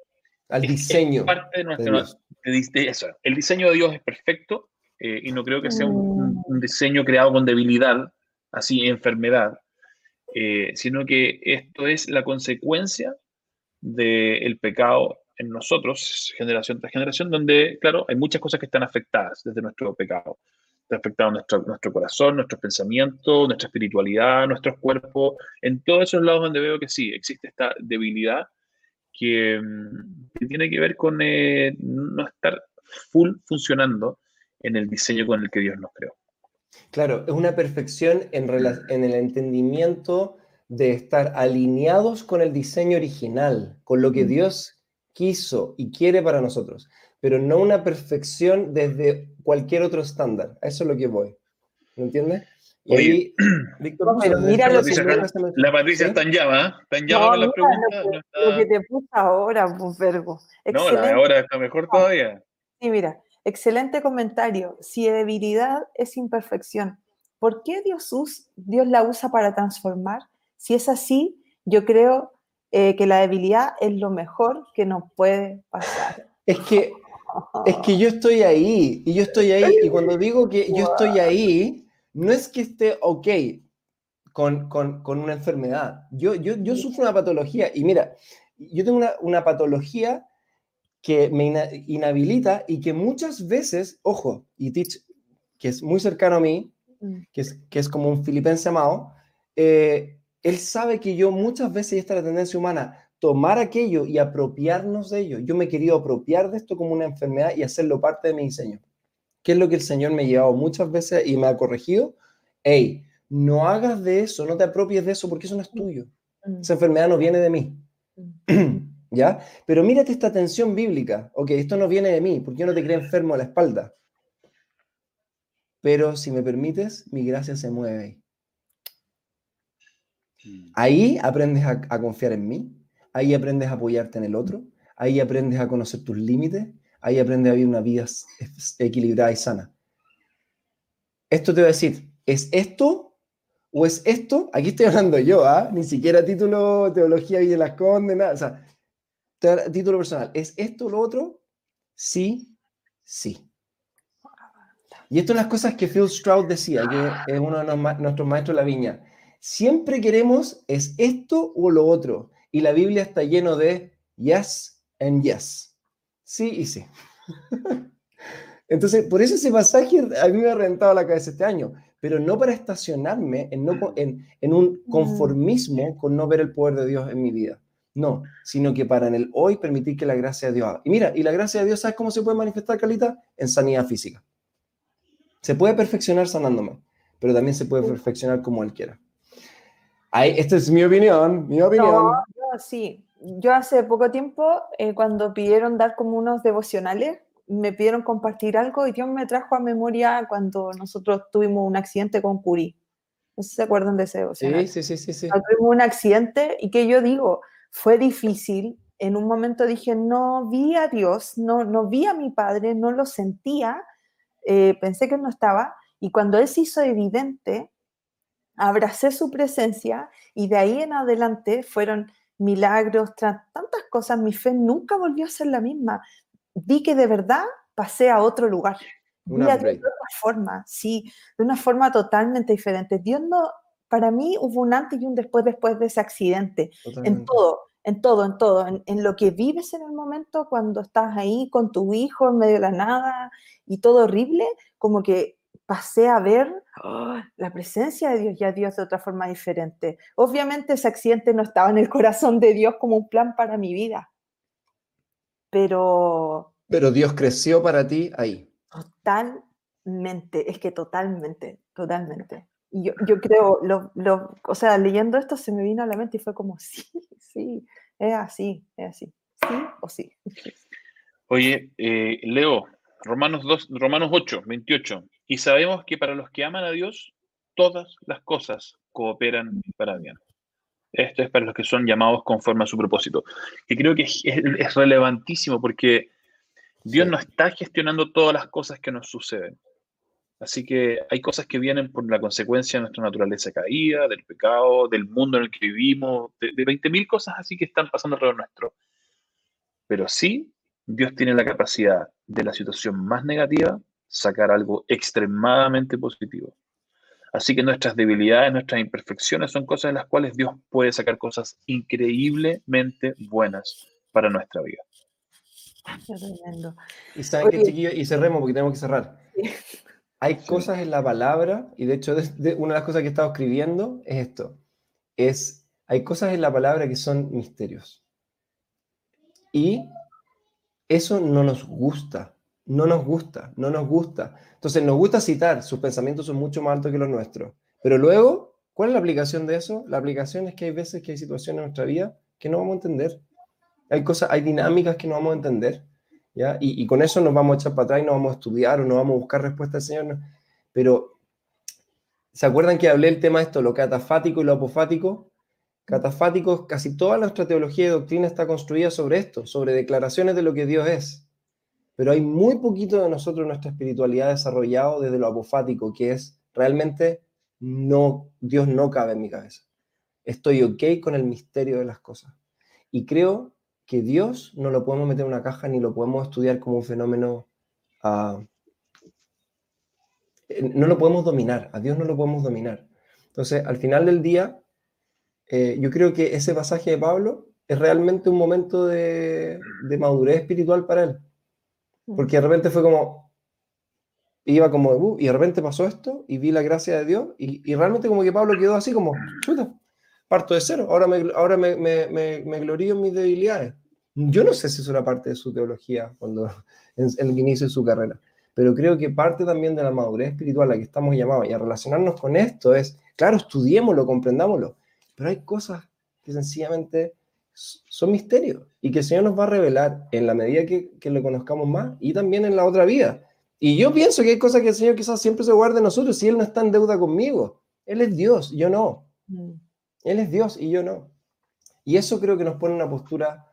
Al es diseño. parte de Dios. de eso. El diseño de Dios es perfecto eh, y no creo que sea un, un- Mm. un diseño creado con debilidad, así enfermedad, eh, sino que esto es la consecuencia del pecado en nosotros, generación tras generación, donde, claro, hay muchas cosas que están afectadas desde nuestro pecado. Está afectado nuestro, nuestro corazón, nuestros pensamientos, nuestra espiritualidad, nuestros cuerpos, en todos esos lados donde veo que sí, existe esta debilidad que, mm, tiene que ver con eh, no estar full funcionando en el diseño con el que Dios nos creó. Claro, es una perfección en, en el entendimiento de estar alineados con el diseño original, con lo que Dios quiso y quiere para nosotros, pero no una perfección desde cualquier otro estándar. eso es lo que voy. ¿Me entiendes? Y ahí, <clears throat> Víctor, mira lo que la Patricia está en llama, ¿eh? está en llama con la pregunta. Lo que, te puse ahora, pues, Vergo. No, la de ahora está mejor todavía. Sí, mira, excelente comentario. Si debilidad es imperfección, ¿por qué Dios, Dios la usa para transformar? Si es así, yo creo eh, que la debilidad es lo mejor que nos puede pasar. Es que, es que yo estoy ahí, y yo estoy ahí, y cuando digo que yo estoy ahí, no es que esté ok con, una enfermedad. Yo, yo, yo, sufro una patología, y mira, yo tengo una, patología que me inhabilita y que muchas veces, ojo, y Teach, que es muy cercano a mí, mm. que es, que es como un filipense amado, eh, él sabe que yo muchas veces, y esta es la tendencia humana, tomar aquello y apropiarnos de ello. Yo me he querido apropiar de esto como una enfermedad y hacerlo parte de mi diseño. ¿Qué es lo que el Señor me ha llevado muchas veces y me ha corregido? Hey, no hagas de eso, no te apropies de eso porque eso no es tuyo. Mm. Esa enfermedad no viene de mí. Mm. <clears throat> ¿Ya? Pero mírate esta tensión bíblica. Ok, esto no viene de mí, porque yo no te creo enfermo a la espalda. Pero si me permites, mi gracia se mueve ahí. Mm. Ahí aprendes a, confiar en mí, ahí aprendes a apoyarte en el otro, ahí aprendes a conocer tus límites, ahí aprendes a vivir una vida equilibrada y sana. Esto te voy a decir, ¿es esto o es esto? Aquí estoy hablando yo, ¿ah? Ni siquiera título Teología de las Condes, nada. O sea, título personal. ¿Es esto o lo otro? Sí, sí. Y esto es las cosas que Phil Stroud decía, que es uno de nuestros maestros de la viña Siempre queremos es esto o lo otro. Y la Biblia está lleno de yes and yes. Sí y sí. <laughs> Entonces, por eso ese pasaje a mí me ha reventado la cabeza este año, pero no para estacionarme en, no, en, en un mm. conformismo con no ver el poder de Dios en mi vida. No, sino que para en el hoy permitir que la gracia de Dios haga. Y mira, y la gracia de Dios, ¿sabes cómo se puede manifestar, Calita? En sanidad física. Se puede perfeccionar sanándome, pero también se puede perfeccionar como Él quiera esta es mi opinión, mi opinión. yo sí. Yo hace poco tiempo, eh, cuando pidieron dar como unos devocionales, me pidieron compartir algo y Dios me trajo a memoria cuando nosotros tuvimos un accidente con Curí. No sé si se acuerdan de ese devocional. Sí, sí, sí, sí. Tuvimos un accidente y que yo digo, fue difícil. En un momento dije, no vi a Dios, no, no vi a mi padre, no lo sentía, eh, pensé que no estaba. Y cuando Él se hizo evidente, abracé su presencia y de ahí en adelante fueron milagros, tantas cosas, mi fe nunca volvió a ser la misma. Vi que de verdad pasé a otro lugar. de otra forma, sí, de una forma totalmente diferente. Dios no, para mí hubo un antes y un después después de ese accidente, en todo, en todo, en todo, en, en, lo que vives en el momento cuando estás ahí con tu hijo en medio de la nada y todo horrible, como que pasé a ver ¡ah! la presencia de Dios y a Dios de otra forma diferente. Obviamente ese accidente no estaba en el corazón de Dios como un plan para mi vida, pero... Pero Dios creció para ti ahí. Totalmente, es que totalmente, totalmente. Y yo, yo creo, lo, lo, o sea, leyendo esto se me vino a la mente y fue como, <laughs> sí, sí, es así, es así, sí o sí. Oye, eh, Leo, Romanos, 2, Romanos 8, 28. Y sabemos que para los que aman a Dios, todas las cosas cooperan para bien. Esto es para los que son llamados conforme a su propósito. Que creo que es, relevantísimo porque Dios no está gestionando todas las cosas que nos suceden. Así que hay cosas que vienen por la consecuencia de nuestra naturaleza caída, del pecado, del mundo en el que vivimos, de, de 20.000 cosas así que están pasando alrededor nuestro. Pero sí, Dios tiene la capacidad de la situación más negativa sacar algo extremadamente positivo. Así que nuestras debilidades, nuestras imperfecciones son cosas de las cuales Dios puede sacar cosas increíblemente buenas para nuestra vida. Y saben que, chiquillos, y cerremos porque tenemos que cerrar. Hay cosas en la palabra, y de hecho una de las cosas que he estado escribiendo es esto, es, hay cosas en la palabra que son misterios. Y eso no nos gusta, no nos gusta, no nos gusta. Entonces nos gusta citar, sus pensamientos son mucho más altos que los nuestros. Pero luego, ¿cuál es la aplicación de eso? La aplicación es que hay veces que hay situaciones en nuestra vida que no vamos a entender. Hay cosas, hay dinámicas que no vamos a entender. ¿ya? Y, con eso nos vamos a echar para atrás y no vamos a estudiar o no vamos a buscar respuesta al Señor. Pero, ¿se acuerdan que hablé el tema de esto, lo catafático y lo apofático? Catafáticos, casi toda nuestra teología y doctrina está construida sobre esto, sobre declaraciones de lo que Dios es. Pero hay muy poquito de nosotros, nuestra espiritualidad desarrollado desde lo apofático, que es realmente no, Dios no cabe en mi cabeza. Estoy ok con el misterio de las cosas. Y creo que Dios no lo podemos meter en una caja ni lo podemos estudiar como un fenómeno. Uh, no lo podemos dominar, a Dios no lo podemos dominar. Entonces, al final del día, eh, yo creo que ese pasaje de Pablo es realmente un momento de, madurez espiritual para él. Porque de repente fue como, iba como, uh, y de repente pasó esto, y vi la gracia de Dios, y, realmente como que Pablo quedó así como, chuta, parto de cero, ahora me, ahora me, me, me, glorío en mis debilidades. Yo no sé si eso era parte de su teología cuando <laughs> en, en, el inicio de su carrera, pero creo que parte también de la madurez espiritual a la que estamos llamados y a relacionarnos con esto es, claro, estudiémoslo, comprendámoslo, pero hay cosas que sencillamente son misterios y que el Señor nos va a revelar en la medida que, que lo conozcamos más y también en la otra vida. Y yo pienso que hay cosas que el Señor quizás siempre se guarde de nosotros si Él no está en deuda conmigo. Él es Dios, yo no. Mm. Él es Dios y yo no. Y eso creo que nos pone en una postura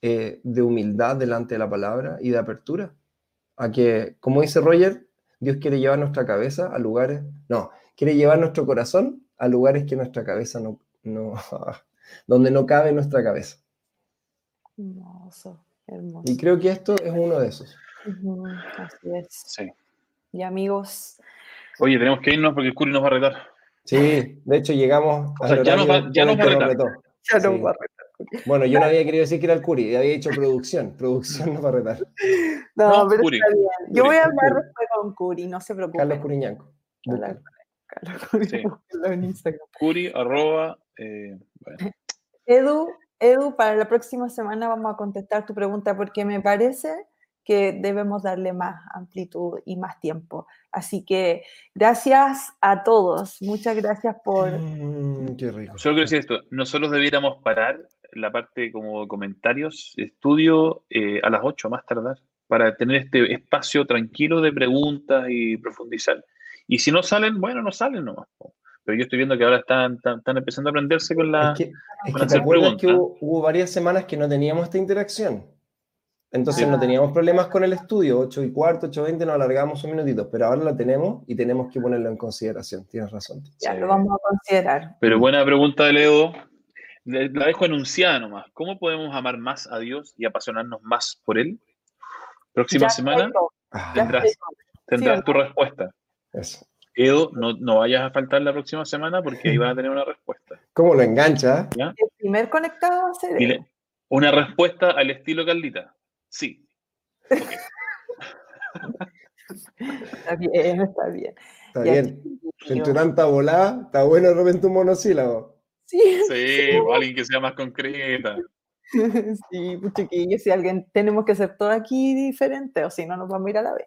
eh, de humildad delante de la palabra y de apertura. A que, como dice Roger, Dios quiere llevar nuestra cabeza a lugares, no, quiere llevar nuestro corazón a lugares que nuestra cabeza no, no, <laughs> donde no cabe nuestra cabeza. Hermoso, hermoso. Y creo que esto es uno de esos. Así es. Sí. Y amigos. Oye, tenemos que irnos porque el Curi nos va a retar. Sí, de hecho llegamos. O sea, ya nos va, ya nos va a retar. Ya nos va a retar. Bueno, yo no había querido decir que era el Curi, había dicho producción. Producción nos va a retar. No, pero Curi. Está bien. Yo voy a hablar después con Curi, no se preocupe. Carlos Curiñanco. Curi, arroba. Eh, <laughs> Edu, Edu, para la próxima semana vamos a contestar tu pregunta porque me parece que debemos darle más amplitud y más tiempo. Así que gracias a todos. Muchas gracias por... Mm, qué rico. Solo quiero decir esto, nosotros debiéramos parar la parte como comentarios, estudio eh, a las 8 más tardar, para tener este espacio tranquilo de preguntas y profundizar. Y si no salen, bueno, no salen nomás. Pero yo estoy viendo que ahora están, están, empezando a aprenderse con la. Es que, es que te acuerdas que hubo, varias semanas que no teníamos esta interacción. Entonces no teníamos problemas con el estudio, 8 y cuarto, 8 y 20, nos alargamos un minutito, pero ahora lo tenemos y tenemos que ponerlo en consideración. Tienes razón. Ya lo vamos a considerar. Pero buena pregunta de Leo. La dejo enunciada nomás. ¿Cómo podemos amar más a Dios y apasionarnos más por Él? Próxima semana tendrás, tendrás tu respuesta. Eso. Edo, no, no, vayas a faltar la próxima semana porque ahí vas a tener una respuesta. <laughs> ¿Cómo lo engancha? El primer conectado a Una respuesta al estilo Carlita. Sí. <laughs> está bien, está bien. Está bien. Entre tanta volada, está bueno de repente un monosílabo. Sí, sí, alguien que sea más concreta. <laughs> Sí, pues chiquillos, si alguien tenemos que ser todo aquí diferente, o si no nos vamos a ir a la vez.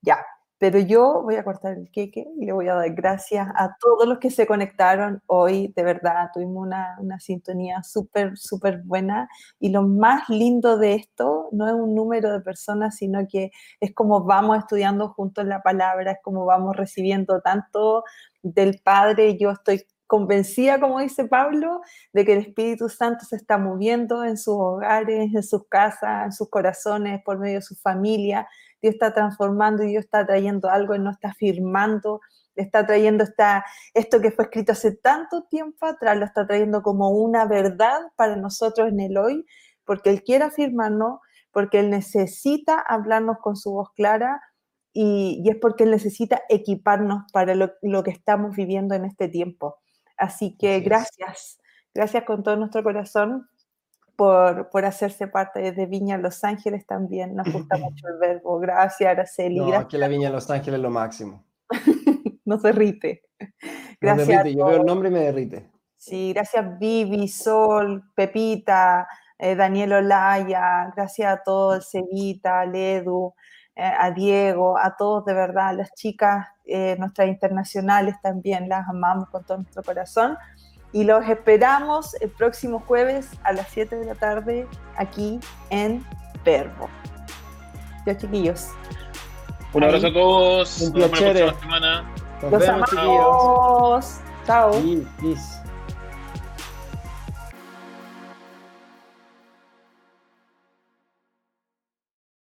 Ya, pero yo voy a cortar el queque y le voy a dar gracias a todos los que se conectaron hoy. De verdad, tuvimos una, una sintonía súper, súper buena. Y lo más lindo de esto no es un número de personas, sino que es como vamos estudiando juntos la palabra, es como vamos recibiendo tanto del Padre. Yo estoy convencida, como dice Pablo, de que el Espíritu Santo se está moviendo en sus hogares, en sus casas, en sus corazones, por medio de su familia Dios está transformando y Dios está trayendo algo, Él no está afirmando, está trayendo esta, esto que fue escrito hace tanto tiempo atrás, lo está trayendo como una verdad para nosotros en el hoy, porque Él quiere afirmarnos, porque Él necesita hablarnos con su voz clara y, es porque Él necesita equiparnos para lo, lo, que estamos viviendo en este tiempo. Así que gracias, gracias con todo nuestro corazón por, por, hacerse parte de Viña Los Ángeles también. Nos gusta <laughs> mucho el verbo. Gracias, Araceli. No, gracias. que la Viña Los Ángeles es lo máximo. <laughs> no se derrite. Gracias. Yo veo el nombre y me derrite. Sí, gracias Vivi, Sol, Pepita, eh, Daniel Olaya, gracias a todos, Cevita, a Ledu, eh, a Diego, a todos de verdad, las chicas, eh, nuestras internacionales también, las amamos con todo nuestro corazón. Y los esperamos el próximo jueves a las 7 de la tarde aquí en Verbo. Ya chiquillos. Un abrazo a todos. Un Nos vemos la próxima semana. Nos Los vemos, amamos. Chao. Peace, peace.